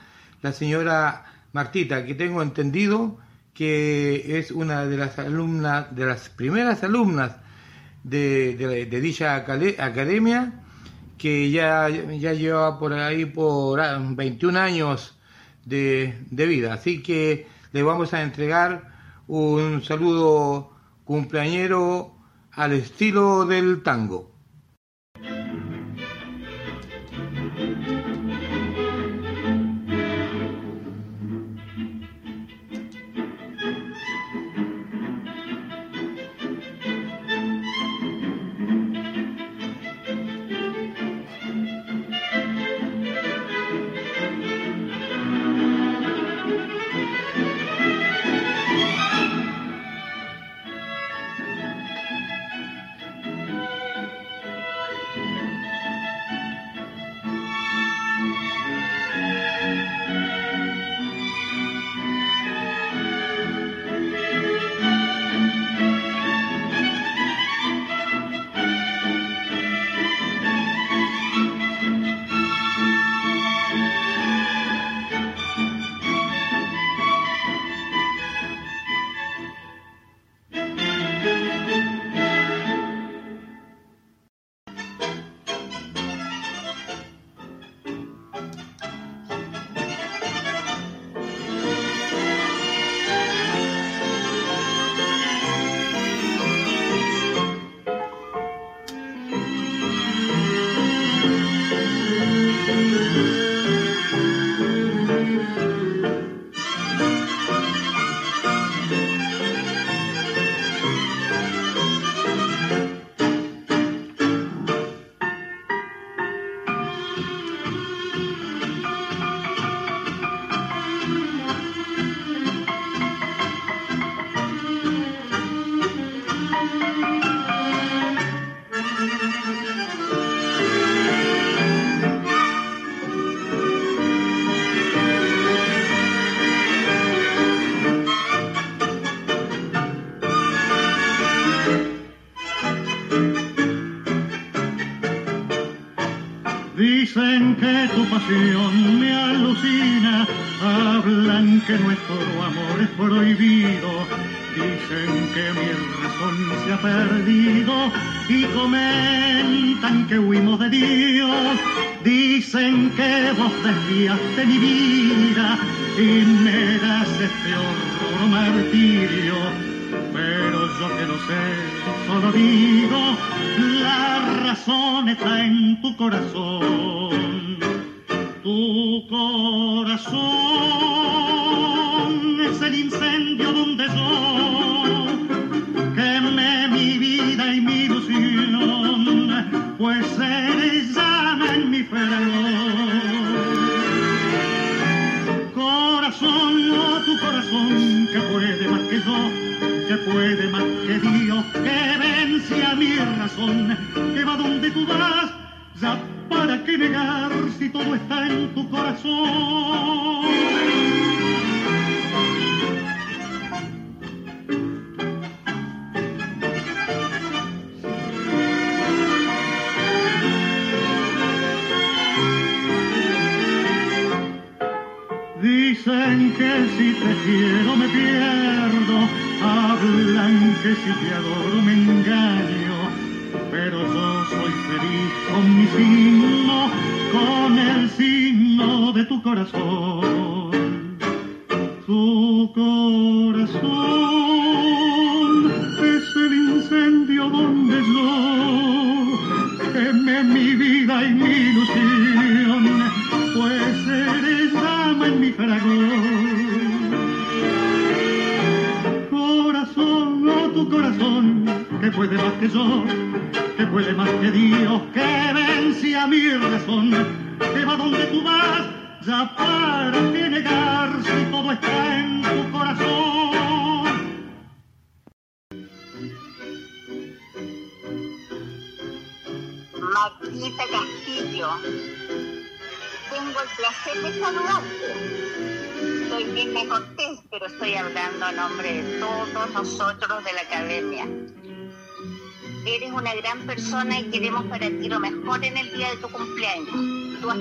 la señora Martita, que tengo entendido que es una de las alumnas, de las primeras alumnas de, de- dicha acade- academia, que ya, ya lleva por ahí por ah, 21 años de, de vida. Así que le vamos a entregar un saludo cumpleañero al estilo del tango.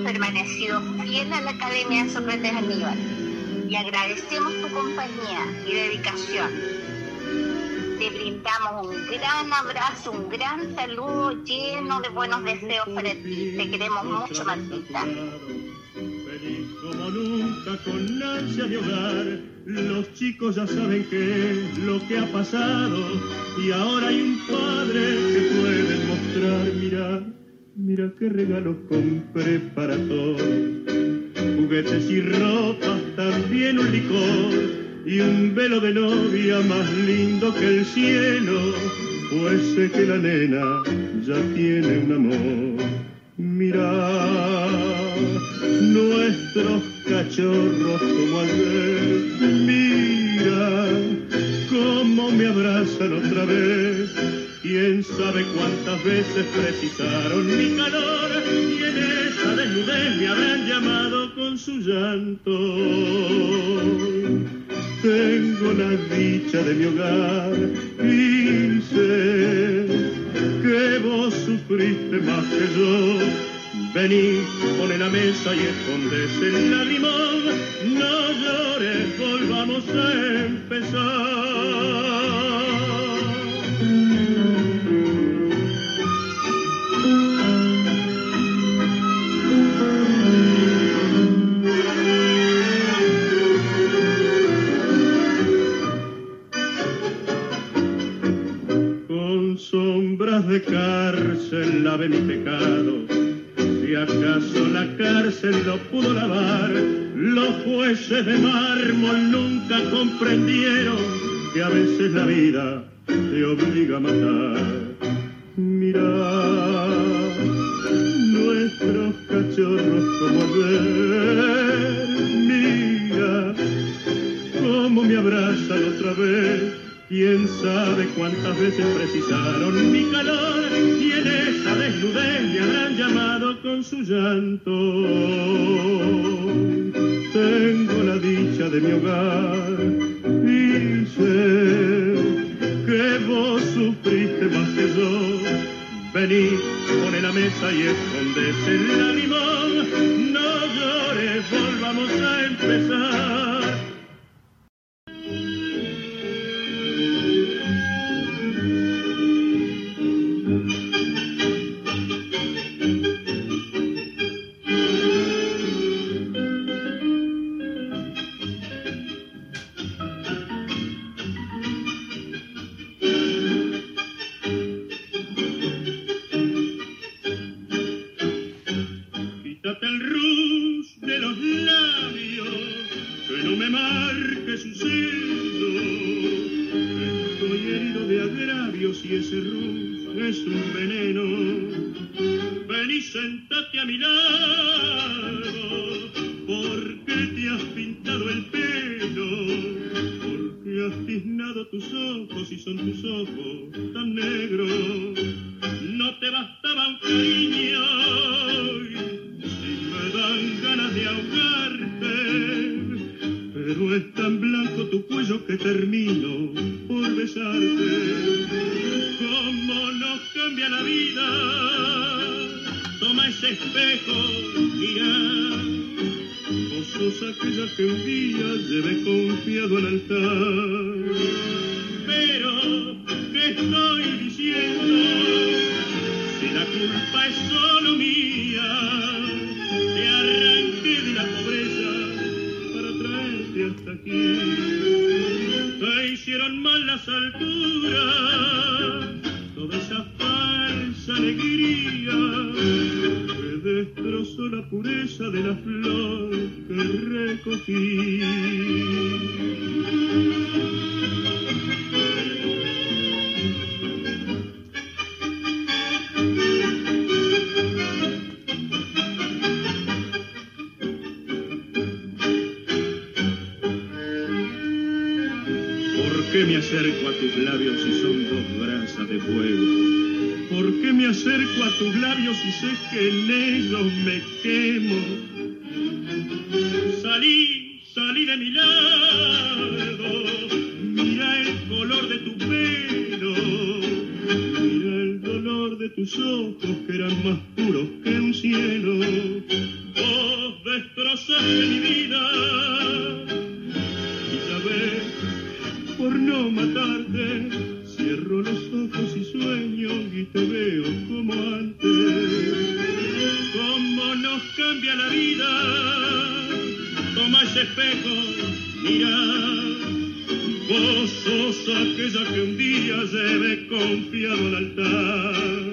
Permanecido fiel a la Academia de Sócrates Aníbal y agradecemos tu compañía y dedicación. Te brindamos un gran abrazo, un gran saludo lleno de buenos deseos para ti. Te queremos mucho, Martita. Como nunca con ansia de hogar, los chicos ya saben qué es lo que ha pasado y ahora hay un padre que puede mostrar, mira, mira qué regalos compré para todos, juguetes y ropas, también un licor y un velo de novia más lindo que el cielo, pues sé que la nena ya tiene un amor. Mira nuestros cachorros como ayer. Mira cómo me abrazan otra vez. Quién sabe cuántas veces precisaron mi calor y en esa desnudez me habrán llamado con su llanto. Tengo la dicha de mi hogar y sé que vos sufriste más que yo Vení, pone la mesa y escondes el lagrimón. No llores, volvamos a empezar. Lave mi pecado si acaso la cárcel lo pudo lavar, los jueces de mármol nunca comprendieron que a veces la vida te obliga a matar. Ojos que eran más puros que un cielo. Vos destrozaste mi vida y ya por no matarte, cierro los ojos y sueño y te veo como antes. Cómo nos cambia la vida, toma ese espejo, mira. Vos sos aquella que un día lleve confiado al altar.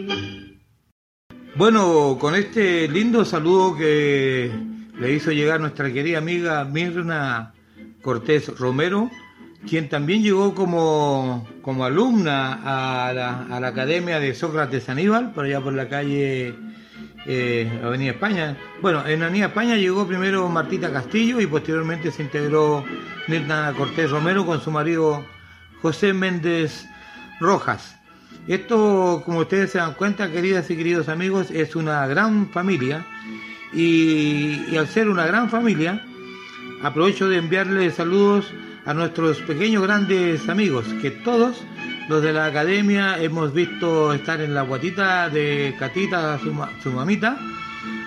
Bueno, con este lindo saludo que le hizo llegar nuestra querida amiga Mirna Cortés Romero, quien también llegó como, como alumna a la, a la Academia de Sócrates Aníbal, por allá por la calle eh, Avenida España. Bueno, en Avenida España llegó primero Martita Castillo y posteriormente se integró Mirna Cortés Romero con su marido José Méndez Rojas. Esto, como ustedes se dan cuenta, queridas y queridos amigos, es una gran familia y, al ser una gran familia, aprovecho de enviarles saludos a nuestros pequeños grandes amigos, que todos los de la academia hemos visto estar en la guatita de Catita, su, su mamita,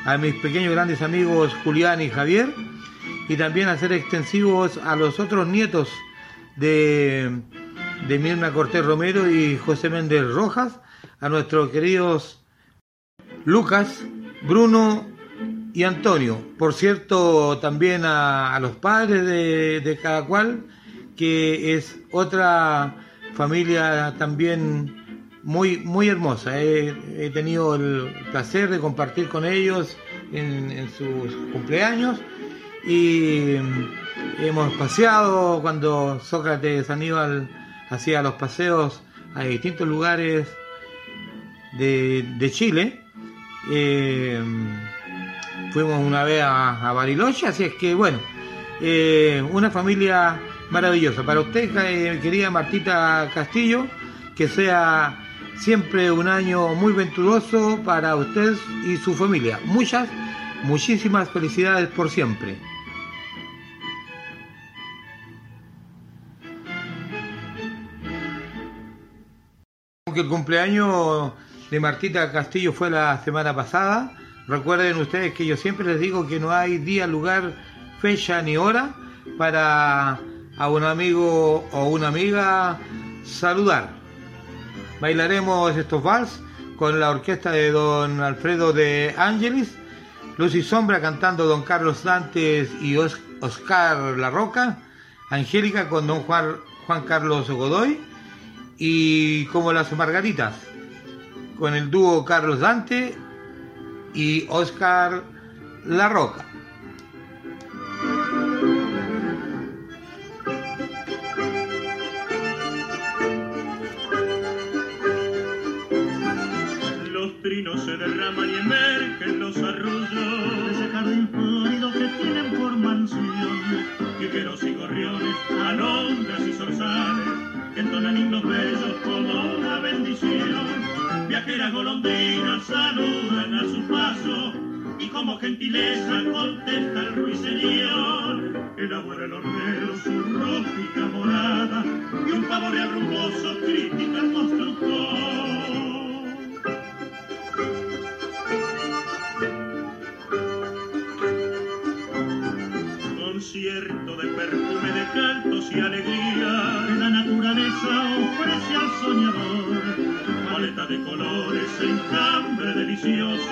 a mis pequeños grandes amigos Julián y Javier, y también hacer extensivos a los otros nietos de, de Mirna Cortés Romero y José Méndez Rojas, a nuestros queridos Lucas, Bruno y Antonio. Por cierto, también a, los padres de, de cada cual, que es otra familia también muy, muy hermosa. He, tenido el placer de compartir con ellos en, sus cumpleaños y hemos paseado cuando Sócrates Aníbal hacía los paseos a distintos lugares de, de Chile. Eh, fuimos una vez a, a Bariloche, así es que bueno, eh, una familia maravillosa. Para usted, eh, querida Martita Castillo, que sea siempre un año muy venturoso para usted y su familia. Muchas, muchísimas felicidades por siempre. Aunque el cumpleaños de Martita Castillo fue la semana pasada, recuerden ustedes que yo siempre les digo que no hay día, lugar, fecha ni hora para a un amigo o una amiga saludar. Bailaremos estos vals con la orquesta de don Alfredo de Ángeles, Luz y Sombra cantando don Carlos Dantes y Os- Oscar La Roca, Angélica con don Juan Carlos Godoy y como las Margaritas con el dúo Carlos Dante y Oscar La Roca. Los trinos se derraman y emergen los arrullos. Ese jardín florido que tienen por mansión. Quiqueros y gorriones, alondras y zorzales, que entonan himnos bellos como una bendición. Viajeras golondrinas saludan a su paso y como gentileza contesta el ruiseñor. Elabora el hornero su rústica morada y un pavo real rumboso critica al constructor. Concierto de perfume de cantos y alegría. La naturaleza ofrece al soñador paleta de colores enjambre delicioso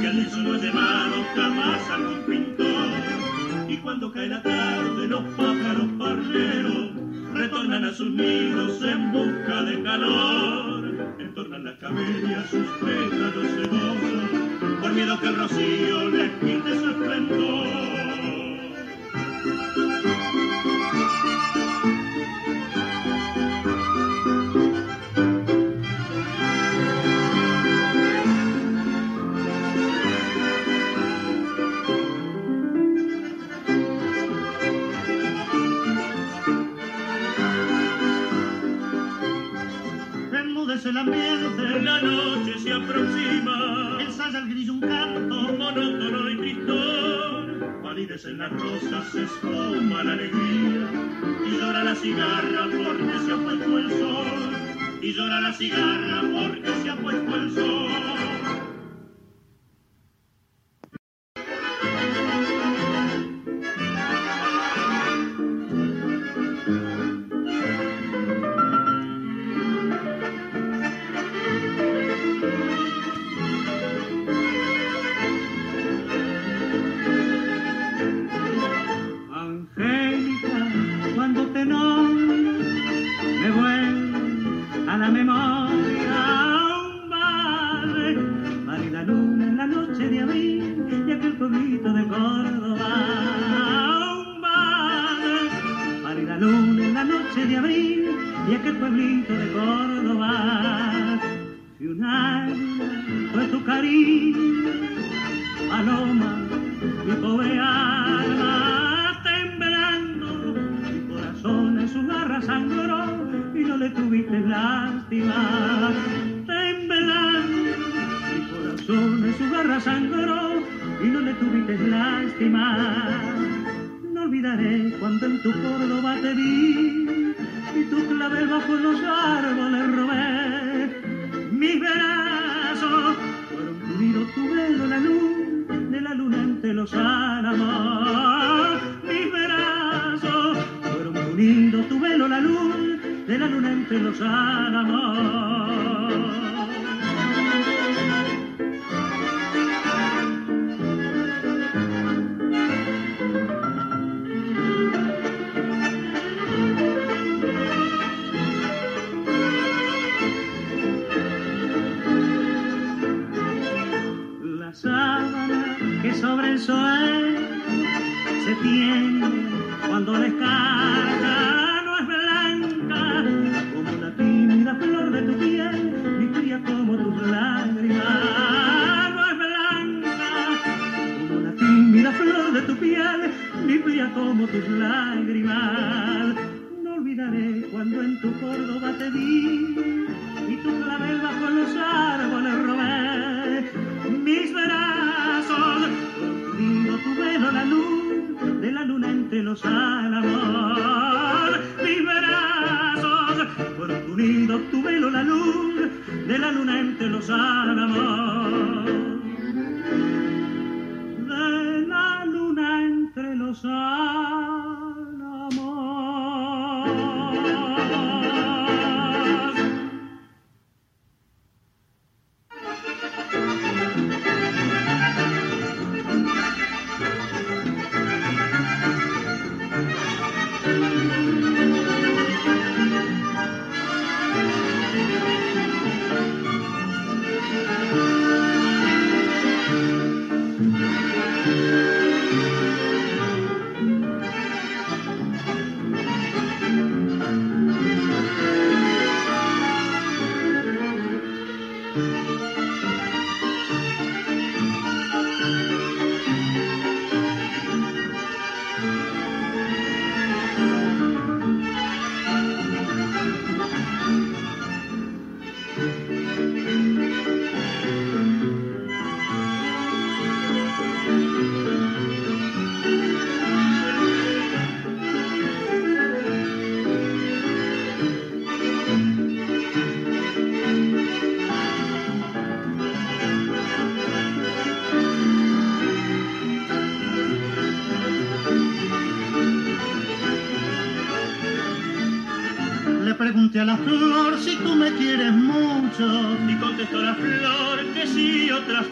que el lienzo no es llevado jamás algún pintor. Y cuando cae la tarde los pájaros parleros retornan a sus nidos en busca de calor. Entornan las camelias sus pétalos sedosos por miedo que el rocío les quite su esplendor se la pierde. La noche se aproxima. Ensaya el grillo un canto. Monótono y tristón. Palidecen las rosas, se espuma la alegría. Y llora la cigarra porque se ha puesto el sol. Y llora la cigarra porque se ha puesto el sol.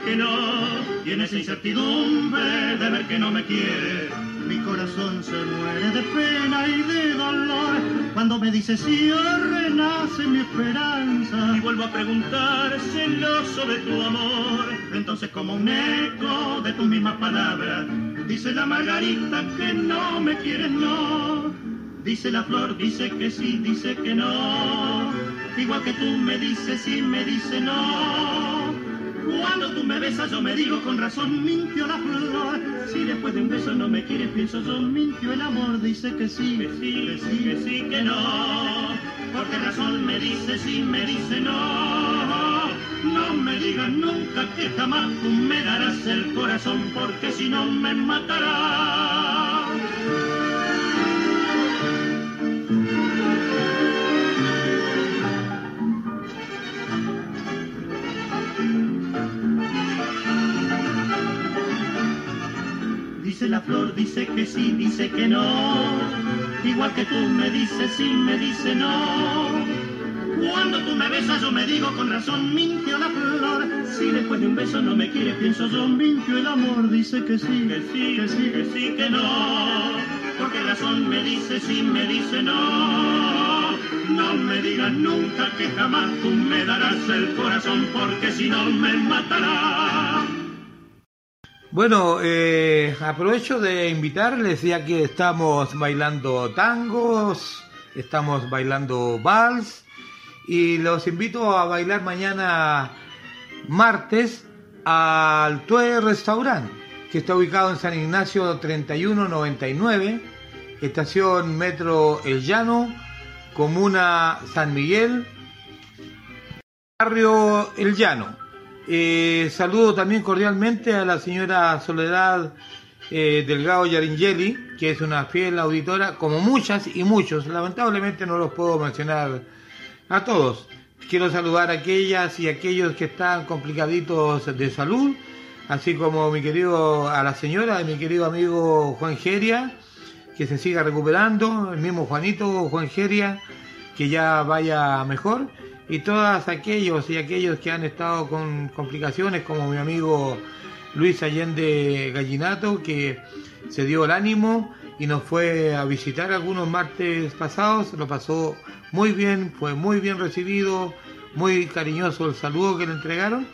que no, esa incertidumbre de ver que no me quiere, mi corazón se muere de pena y de dolor. Cuando me dice sí, renace mi esperanza. Y vuelvo a preguntar, celoso de tu amor. Entonces, como un eco de tus mismas palabras, dice la margarita que no me quieres, no. Dice la flor, dice que sí, dice que no. Igual que tú me dices sí, me dice no cuando tú me besas yo me digo con razón mintió la flor. Si después de un beso no me quieres pienso yo mintió el amor. Dice que sí, que sí, que sí, que sí, que no. ¿Por qué razón me dice sí, me dice no? No me digas nunca que jamás tú me darás el corazón porque si no me matarás. Flor, dice que sí, dice que no. Igual que tú me dices sí, me dice no. Cuando tú me besas yo me digo con razón, mintió la flor. Si después de un beso no me quiere, pienso yo, mintió el amor. Dice que sí, que sí, que sí, que sí, que no. ¿Por qué razón me dice sí, me dice no? No me digas nunca que jamás tú me darás el corazón, porque si no me matarás. Bueno, eh, aprovecho de invitarles ya que estamos bailando tangos, estamos bailando vals y los invito a bailar mañana martes al Tue Restaurant, que está ubicado en San Ignacio 3199, estación Metro El Llano, comuna San Miguel, barrio El Llano. Eh, saludo también cordialmente a la señora Soledad eh, Delgado Yaringeli, que es una fiel auditora, como muchas y muchos. Lamentablemente no los puedo mencionar a todos. Quiero saludar a aquellas y aquellos que están complicaditos de salud, así como mi querido, a la señora de mi querido amigo Juan Geria, que se siga recuperando, el mismo Juanito Juan Geria, que ya vaya mejor y todos aquellos y aquellos que han estado con complicaciones, como mi amigo Luis Allende Gallinato, que se dio el ánimo y nos fue a visitar algunos martes pasados, lo pasó muy bien, fue muy bien recibido, muy cariñoso el saludo que le entregaron,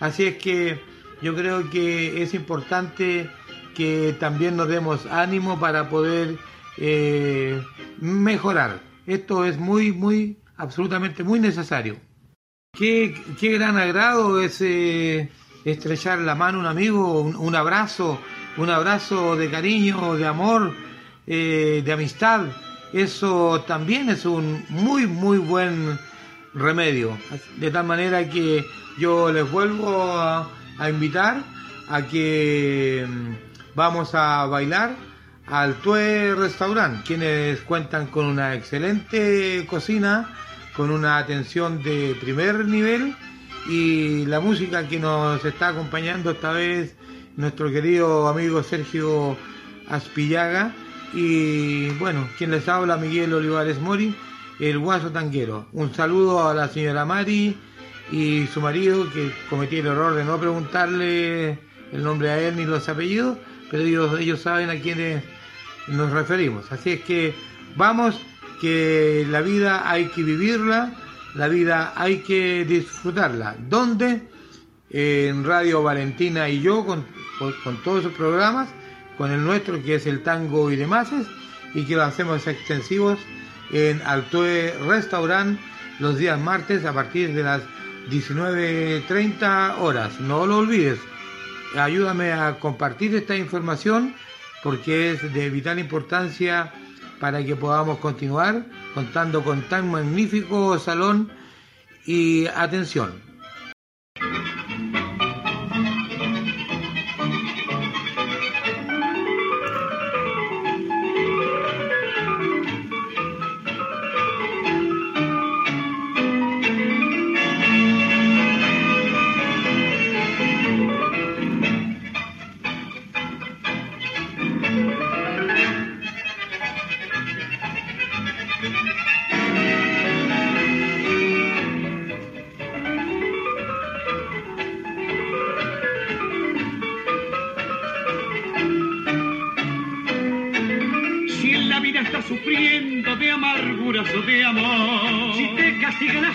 así es que yo creo que es importante que también nos demos ánimo para poder eh, mejorar. Esto es muy, muy absolutamente muy necesario. Qué, qué gran agrado es eh, estrechar la mano a un amigo, un, un, abrazo, un abrazo de cariño, de amor, eh, de amistad. Eso también es un muy, muy buen remedio. De tal manera que yo les vuelvo a, a invitar a que mm, vamos a bailar al Tue Restaurant, quienes cuentan con una excelente cocina, con una atención de primer nivel y la música que nos está acompañando esta vez nuestro querido amigo Sergio Aspillaga y bueno, quien les habla Miguel Olivares Mori, el guaso tanguero. Un saludo a la señora Mari y su marido que cometí el error de no preguntarle el nombre a él ni los apellidos, pero ellos, ellos saben a quiénes nos referimos. Así es que vamos que la vida hay que vivirla, la vida hay que disfrutarla. ¿Dónde? En Radio Valentina y yo, con, con todos sus programas, con el nuestro que es el tango y demás, y que lo hacemos extensivos en Altoe Restaurant los días martes a partir de las 19.30 horas. No lo olvides, ayúdame a compartir esta información porque es de vital importancia para que podamos continuar contando con tan magnífico salón y atención.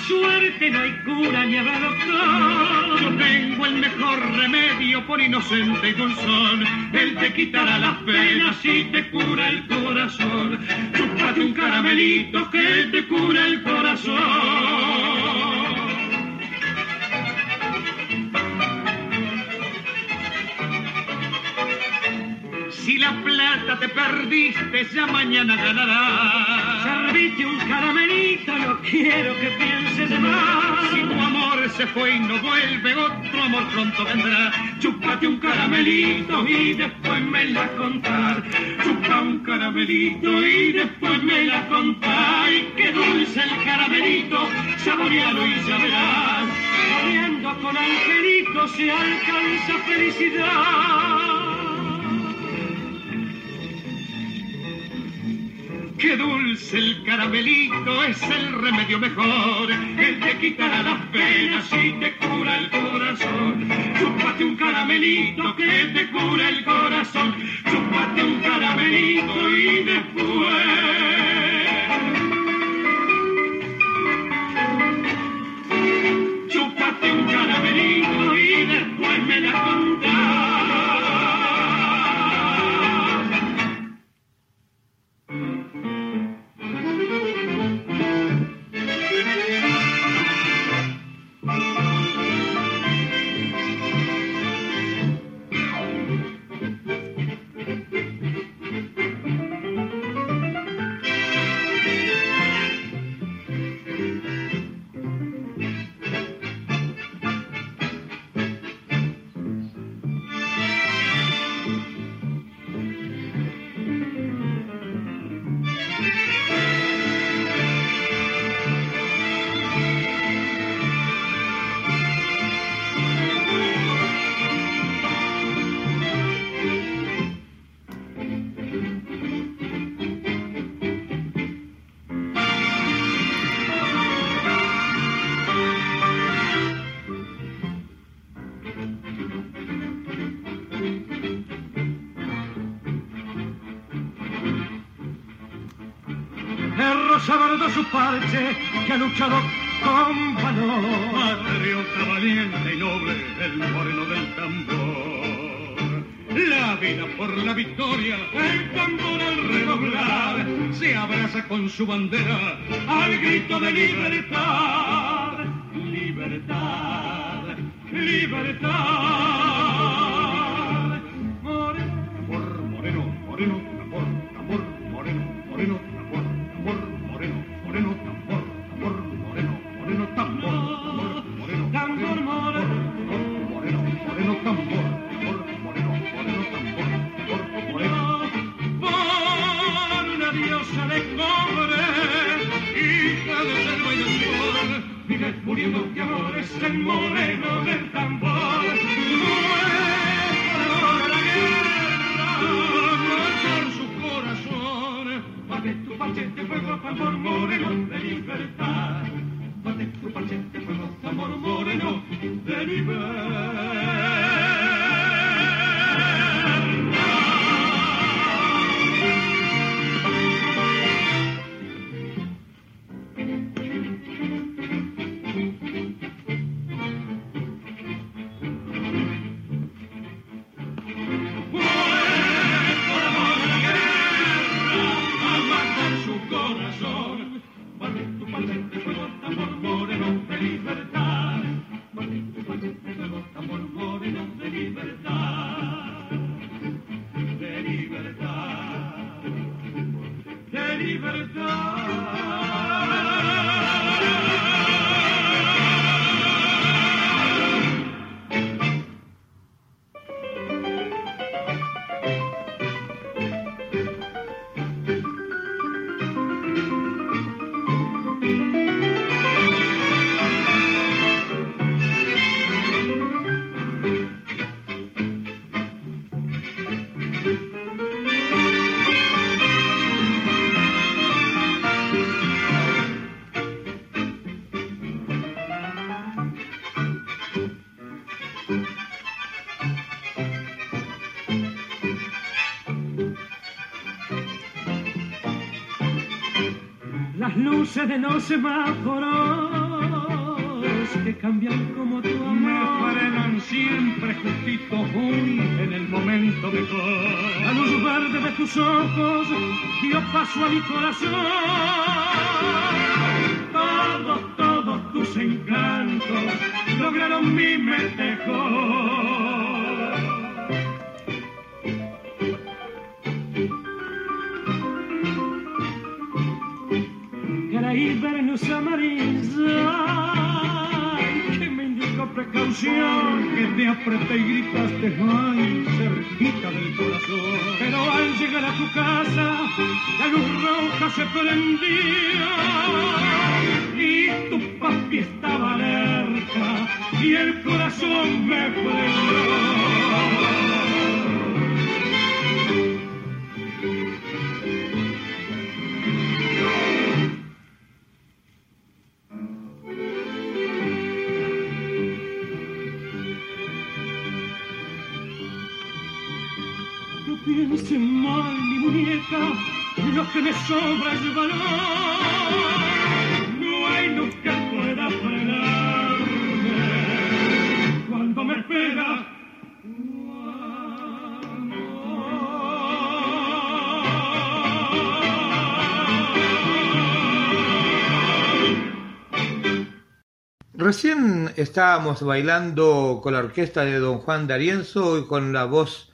Suerte, no hay cura ni habrá doctor. Yo tengo el mejor remedio por inocente y dulzón. Él te quitará las penas y te cura el corazón. Chúpate un caramelito que te cura el corazón. Si la plata te perdiste, ya mañana ganarás. Servite un caramelito, no quiero que pienses de más. Si tu amor se fue y no vuelve, otro amor pronto vendrá. Chúpate un caramelito y después me la contás. Chupa un caramelito y después me la contás. Y qué dulce el caramelito, saborealo y ya verás. Corriendo con angelito se alcanza felicidad. Qué dulce el caramelito es el remedio mejor. Él te quitará las penas y te cura el corazón. Chúpate un caramelito que te cura el corazón. Chúpate un caramelito y después. Chúpate un caramelito y después me la que ha luchado con valor. Patriota valiente y noble, el moreno del tambor. La vida por la victoria, el tambor al redoblar, se abraza con su bandera al grito de libertad. Libertad, libertad. Semáforos que cambian como tu amor. Me frenan siempre justito hoy en el momento mejor. La luz verde de tus ojos dio paso a mi corazón. Todos, todos tus encantos lograron mi mente Ibernus amarilla que me indicó precaución, que te apreté y gritaste, ay, cerquita del corazón. Pero al llegar a tu casa, la luz roja se prendía y tu papi estaba alerta y el corazón me prendió. Me sobra. No hay pueda. Recién estábamos bailando con la orquesta de don Juan D'Arienzo y con la voz,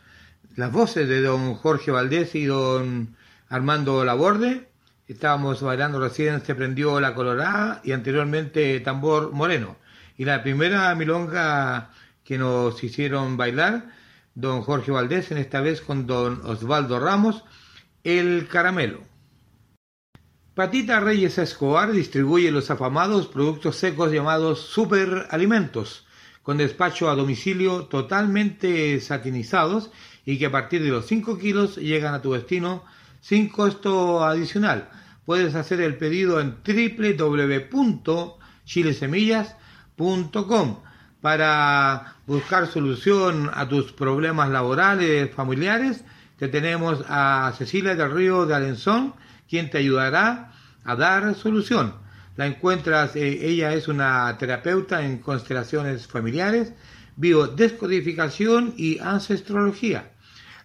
las voces de don Jorge Valdés y don Armando Laborde. Estábamos bailando recién Se prendió la colorada y anteriormente Tambor Moreno. Y la primera milonga que nos hicieron bailar, don Jorge Valdés, en esta vez con don Osvaldo Ramos, El Caramelo. Patita Reyes Escobar distribuye los afamados productos secos llamados superalimentos, con despacho a domicilio totalmente satinizados y que a partir de los 5 kilos llegan a tu destino sin costo adicional. Puedes hacer el pedido en www.chilesemillas.com para buscar solución a tus problemas laborales, familiares. Te tenemos a Cecilia del Río de Alenzón, quien te ayudará a dar solución. La encuentras, eh, ella es una terapeuta en constelaciones familiares, biodescodificación y ancestrología.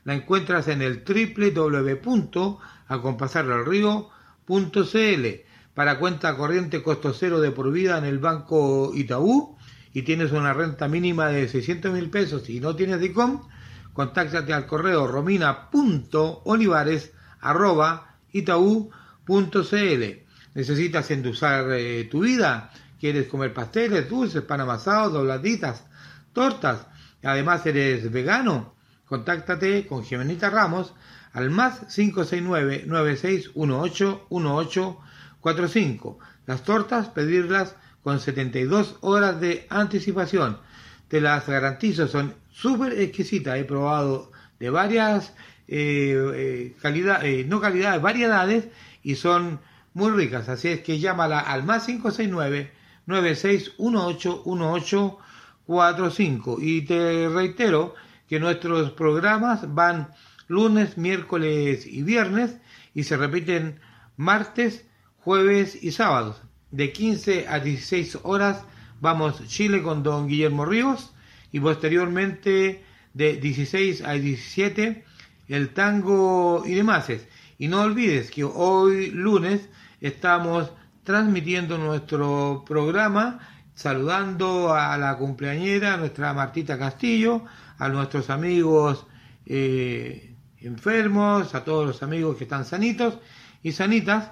La encuentras en el www.acompasarrelrío.cl para cuenta corriente costo cero de por vida en el Banco Itaú y tienes una renta mínima de 600 mil pesos y no tienes DICOM, contáctate al correo romina.olivares.itaú.cl. ¿Necesitas endulzar eh, tu vida? ¿Quieres comer pasteles, dulces, pan amasado, dobladitas, tortas? Además, ¿eres vegano? Contáctate con Jimenita Ramos al más 569-9618-1845. Las tortas, pedirlas con 72 horas de anticipación. Te las garantizo, son súper exquisitas. He probado de varias eh, eh, calidad, eh, no calidades, variedades y son muy ricas. Así es que llámala al más 569 96181845 y te reitero que nuestros programas van lunes, miércoles y viernes y se repiten martes, jueves y sábados. De 15 a 16 horas vamos Chile con don Guillermo Ríos y posteriormente de 16 a 17 el tango y demás. Y no olvides que hoy lunes estamos transmitiendo nuestro programa saludando a la cumpleañera, nuestra Martita Castillo, a nuestros amigos eh, enfermos, a todos los amigos que están sanitos y sanitas.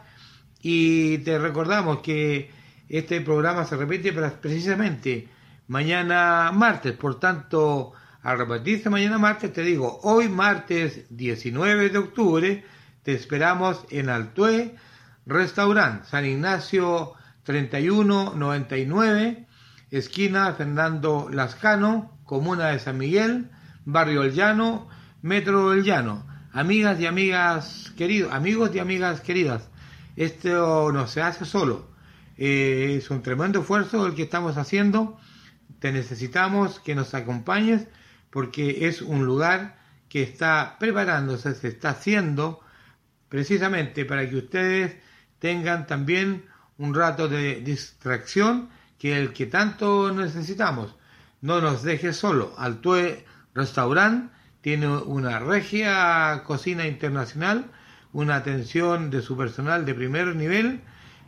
Y te recordamos que este programa se repite precisamente mañana martes, por tanto, al repetirse mañana martes, te digo, hoy martes 19 de octubre, te esperamos en Altué Restaurant, San Ignacio 3199, esquina Fernando Lascano, Comuna de San Miguel, Barrio El Llano, Metro El Llano. Amigas y amigas queridos, amigos y amigas queridas, esto no se hace solo. Eh, es un tremendo esfuerzo el que estamos haciendo. Te necesitamos que nos acompañes porque es un lugar que está preparándose, se está haciendo precisamente para que ustedes tengan también un rato de distracción que el que tanto necesitamos. No nos deje solo. Altue Restaurant tiene una regia cocina internacional, una atención de su personal de primer nivel,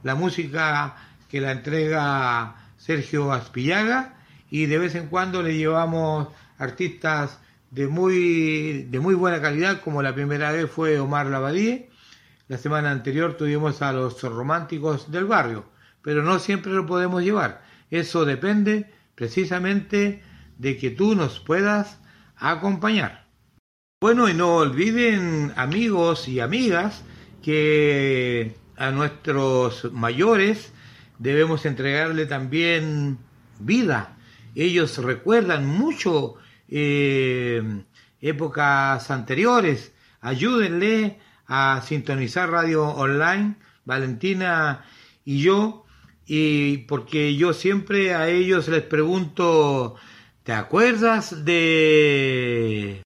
la música que la entrega Sergio Aspillaga y de vez en cuando le llevamos artistas de muy, de muy buena calidad, como la primera vez fue Omar Lavadie, La semana anterior tuvimos a los románticos del barrio, pero no siempre lo podemos llevar. Eso depende precisamente de que tú nos puedas acompañar. Bueno, y no olviden amigos y amigas que a nuestros mayores debemos entregarle también vida. Ellos recuerdan mucho eh, épocas anteriores. Ayúdenle a sintonizar radio online, Valentina y yo, y porque yo siempre a ellos les pregunto, ¿te acuerdas de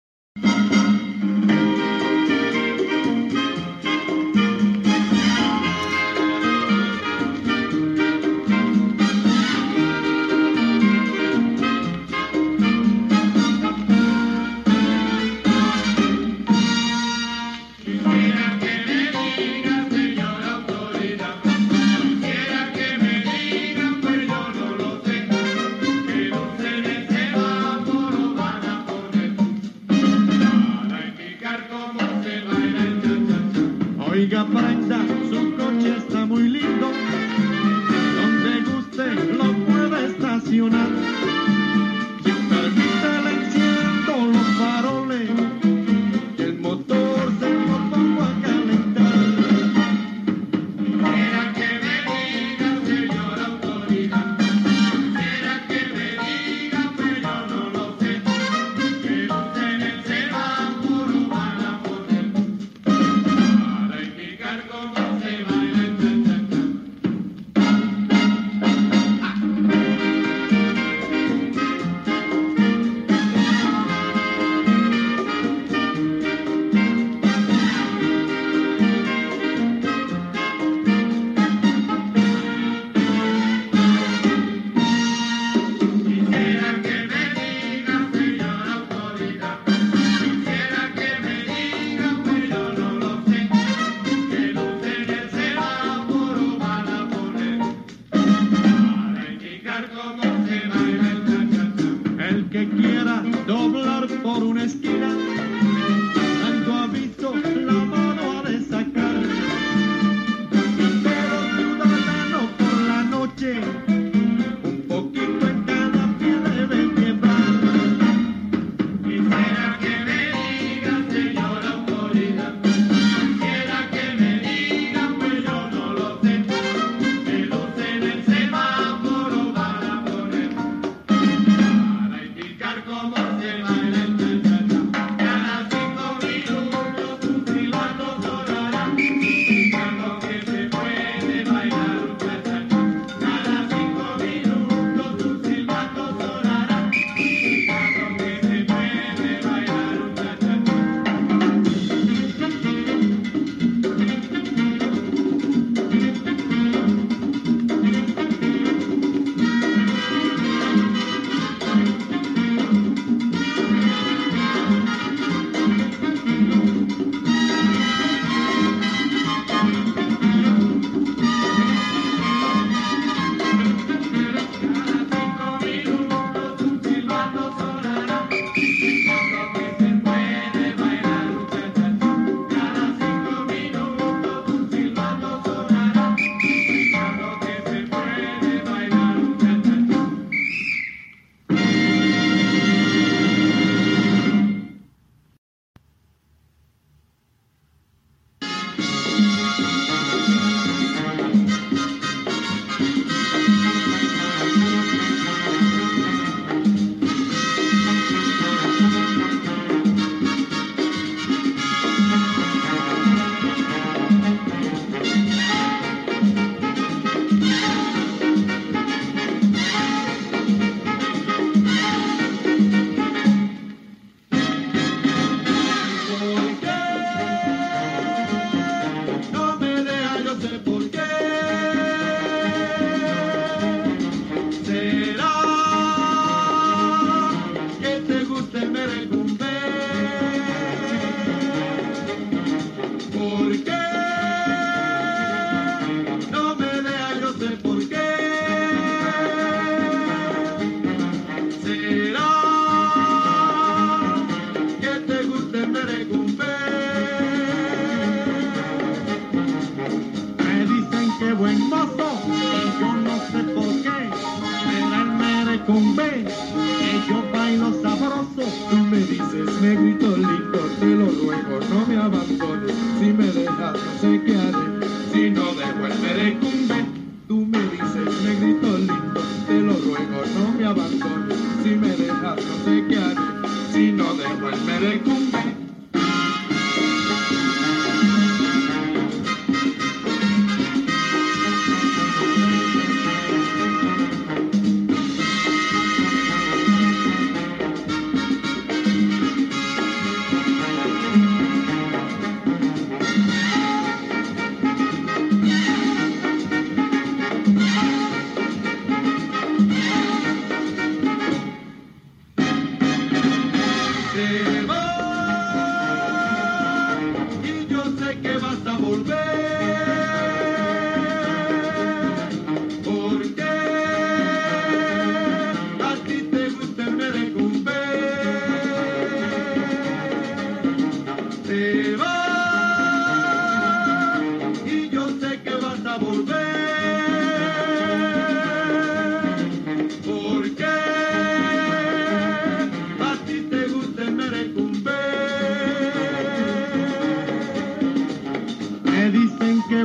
esquina.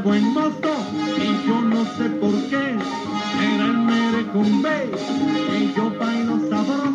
Buen mozo y yo no sé por qué. Era el merecumbe y yo bailo sabroso.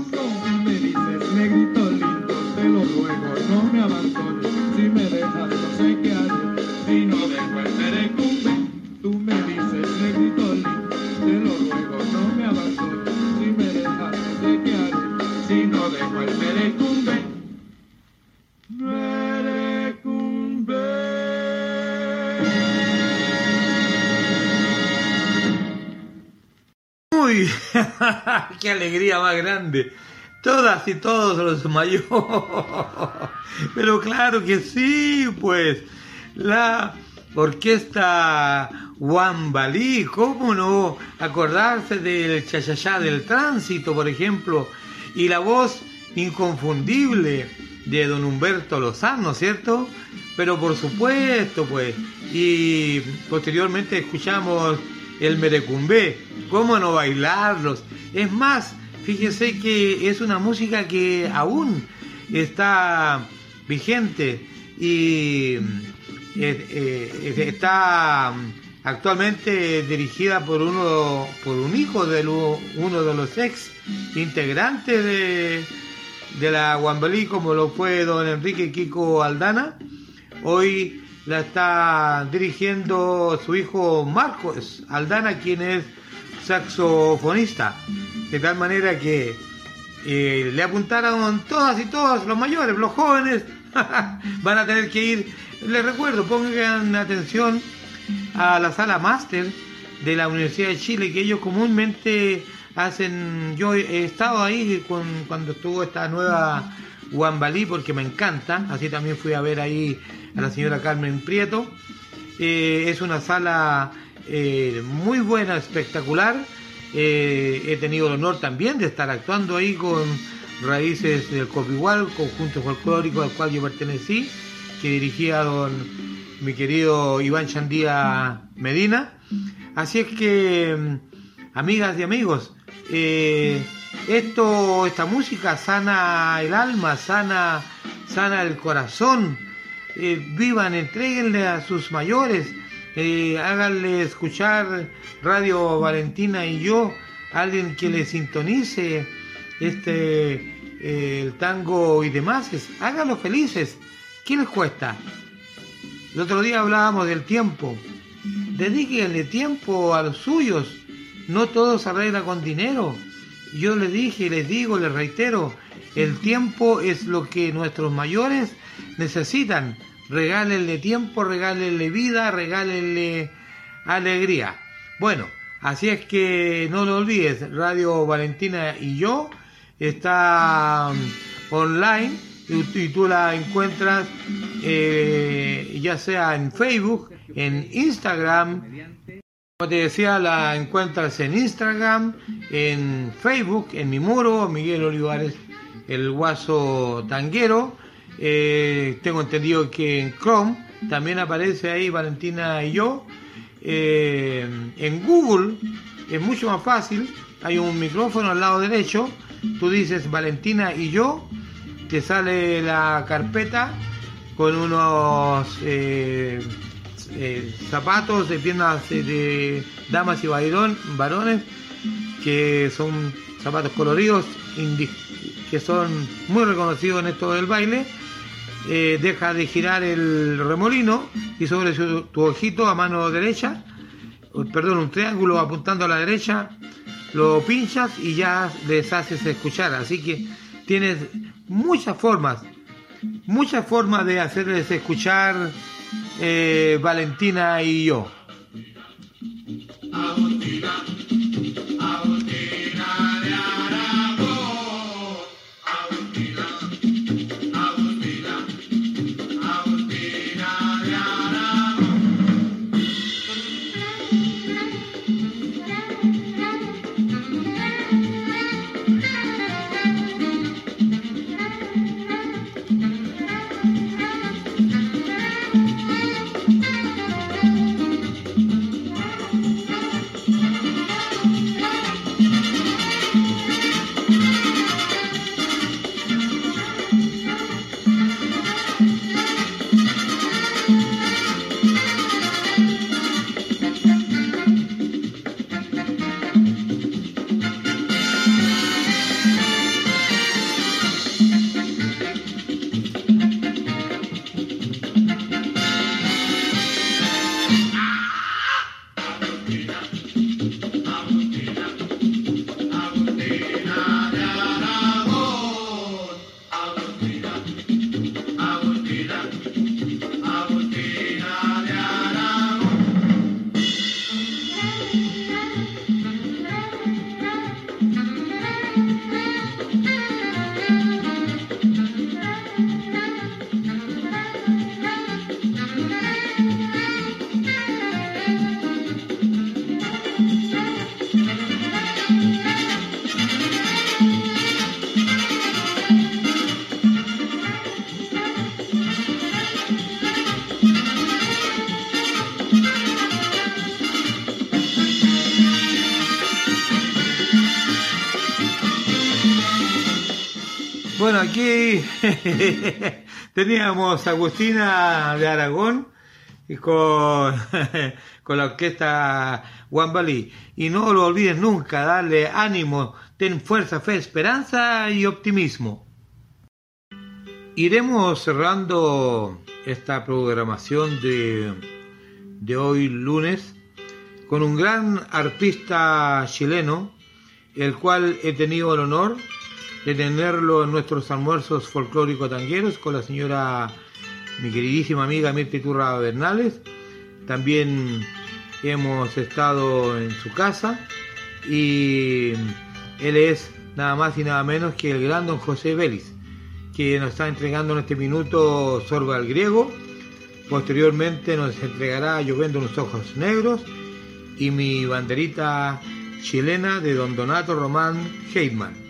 Alegría más grande. Todas y todos los mayores. Pero claro que sí, pues. La orquesta Wambalí, ¿cómo no acordarse del chachachá del tránsito, por ejemplo? Y la voz inconfundible de don Humberto Lozano, ¿cierto? Pero por supuesto, pues. Y posteriormente escuchamos el merecumbé, ¿cómo no bailarlos? Es más, fíjese que es una música que aún está vigente y eh, eh, está actualmente dirigida por uno por un hijo de uno de los ex integrantes de, de la Guambalí, como lo fue don Enrique Kiko Aldana. Hoy la está dirigiendo su hijo Marcos Aldana, quien es saxofonista. De tal manera que eh, le apuntaron todas y todos, los mayores, los jóvenes, van a tener que ir. Les recuerdo, pongan atención a la sala máster de la Universidad de Chile, que ellos comúnmente hacen. Yo he estado ahí con- cuando estuvo esta nueva Guambalí, porque me encanta. Así también fui a ver ahí a la señora Carmen Prieto. Eh, es una sala eh, muy buena, espectacular. Eh, he tenido el honor también de estar actuando ahí con Raíces del Copigual, conjunto folclórico al cual yo pertenecí, que dirigía don mi querido Iván Chandía Medina. Así es que, mm, amigas y amigos, esto, esta música sana el alma, sana, sana el corazón. Eh, vivan, entreguenle a sus mayores, eh, háganle escuchar Radio Valentina y yo, alguien que le sintonice este eh, el tango y demás, háganlos felices. ¿Qué les cuesta? El otro día hablábamos del tiempo. Dedíquenle tiempo a los suyos. No todo se arregla con dinero. Yo les dije, les digo, les reitero, el tiempo es lo que nuestros mayores necesitan. Regálenle tiempo, regálenle vida, regálenle alegría. Bueno, así es que no lo olvides, Radio Valentina y yo está mm, online y, y tú la encuentras eh, ya sea en Facebook, en Instagram, como te decía, la encuentras en Instagram, en Facebook, en mi muro, Miguel Olivares, el guaso tanguero. Eh, tengo entendido que en Chrome también aparece ahí Valentina y yo. Eh, en Google es mucho más fácil, hay un micrófono al lado derecho, tú dices Valentina y yo, te sale la carpeta con unos eh, eh, zapatos de piernas de damas y vairón- varones que son zapatos coloridos que son muy reconocidos en esto del baile. Eh, deja de girar el remolino y sobre tu ojito a mano derecha perdón un triángulo apuntando a la derecha lo pinchas y ya les haces escuchar. Así que tienes muchas formas muchas formas de hacerles escuchar eh, Valentina y yo. teníamos a Agustina de Aragón y con, con la orquesta Wambali. Y no lo olvides nunca, darle ánimo, ten fuerza, fe, esperanza y optimismo. Iremos cerrando esta programación de, de hoy lunes con un gran artista chileno, el cual he tenido el honor de tenerlo en nuestros almuerzos folclóricos tangueros con la señora, mi queridísima amiga Mirta Turra Bernales. También hemos estado en su casa y él es nada más y nada menos que el gran don José Vélez, que nos está entregando en este minuto Sorba al griego. Posteriormente nos entregará Lloviendo los ojos negros y mi banderita chilena de don Donato Román Heitman.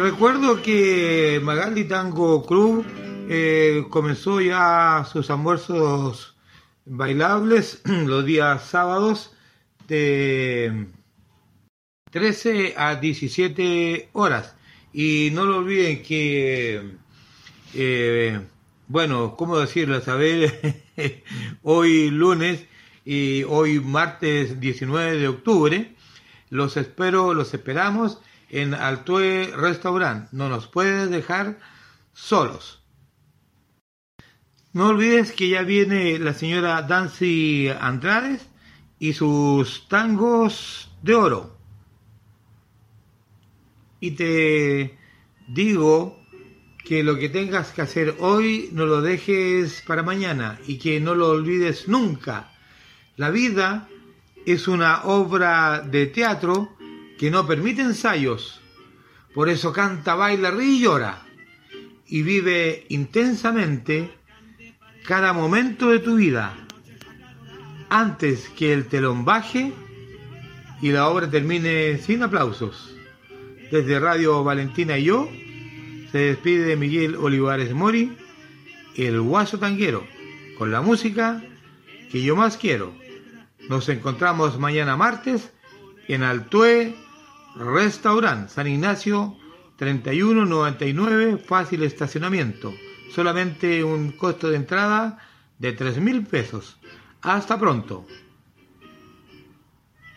Recuerdo que Magaldi Tango Club eh, comenzó ya sus almuerzos bailables los días sábados de 13 a 17 horas. Y no lo olviden que, eh, bueno, ¿cómo decirlo? Saber, hoy lunes y hoy martes 19 de octubre, los espero, los esperamos en Altue Restaurant. No nos puedes dejar solos. No olvides que ya viene la señora Dancy Andrade y sus tangos de oro. Y te digo que lo que tengas que hacer hoy no lo dejes para mañana y que no lo olvides nunca. La vida es una obra de teatro que no permite ensayos. Por eso canta, baila, ríe y llora. Y vive intensamente cada momento de tu vida antes que el telón baje y la obra termine sin aplausos. Desde Radio Valentina y yo se despide Miguel Olivares Mori, el guaso tanguero, con la música que yo más quiero. Nos encontramos mañana martes en Altue Restaurant San Ignacio 3199, fácil estacionamiento. Solamente un costo de entrada de tres mil pesos. Hasta pronto.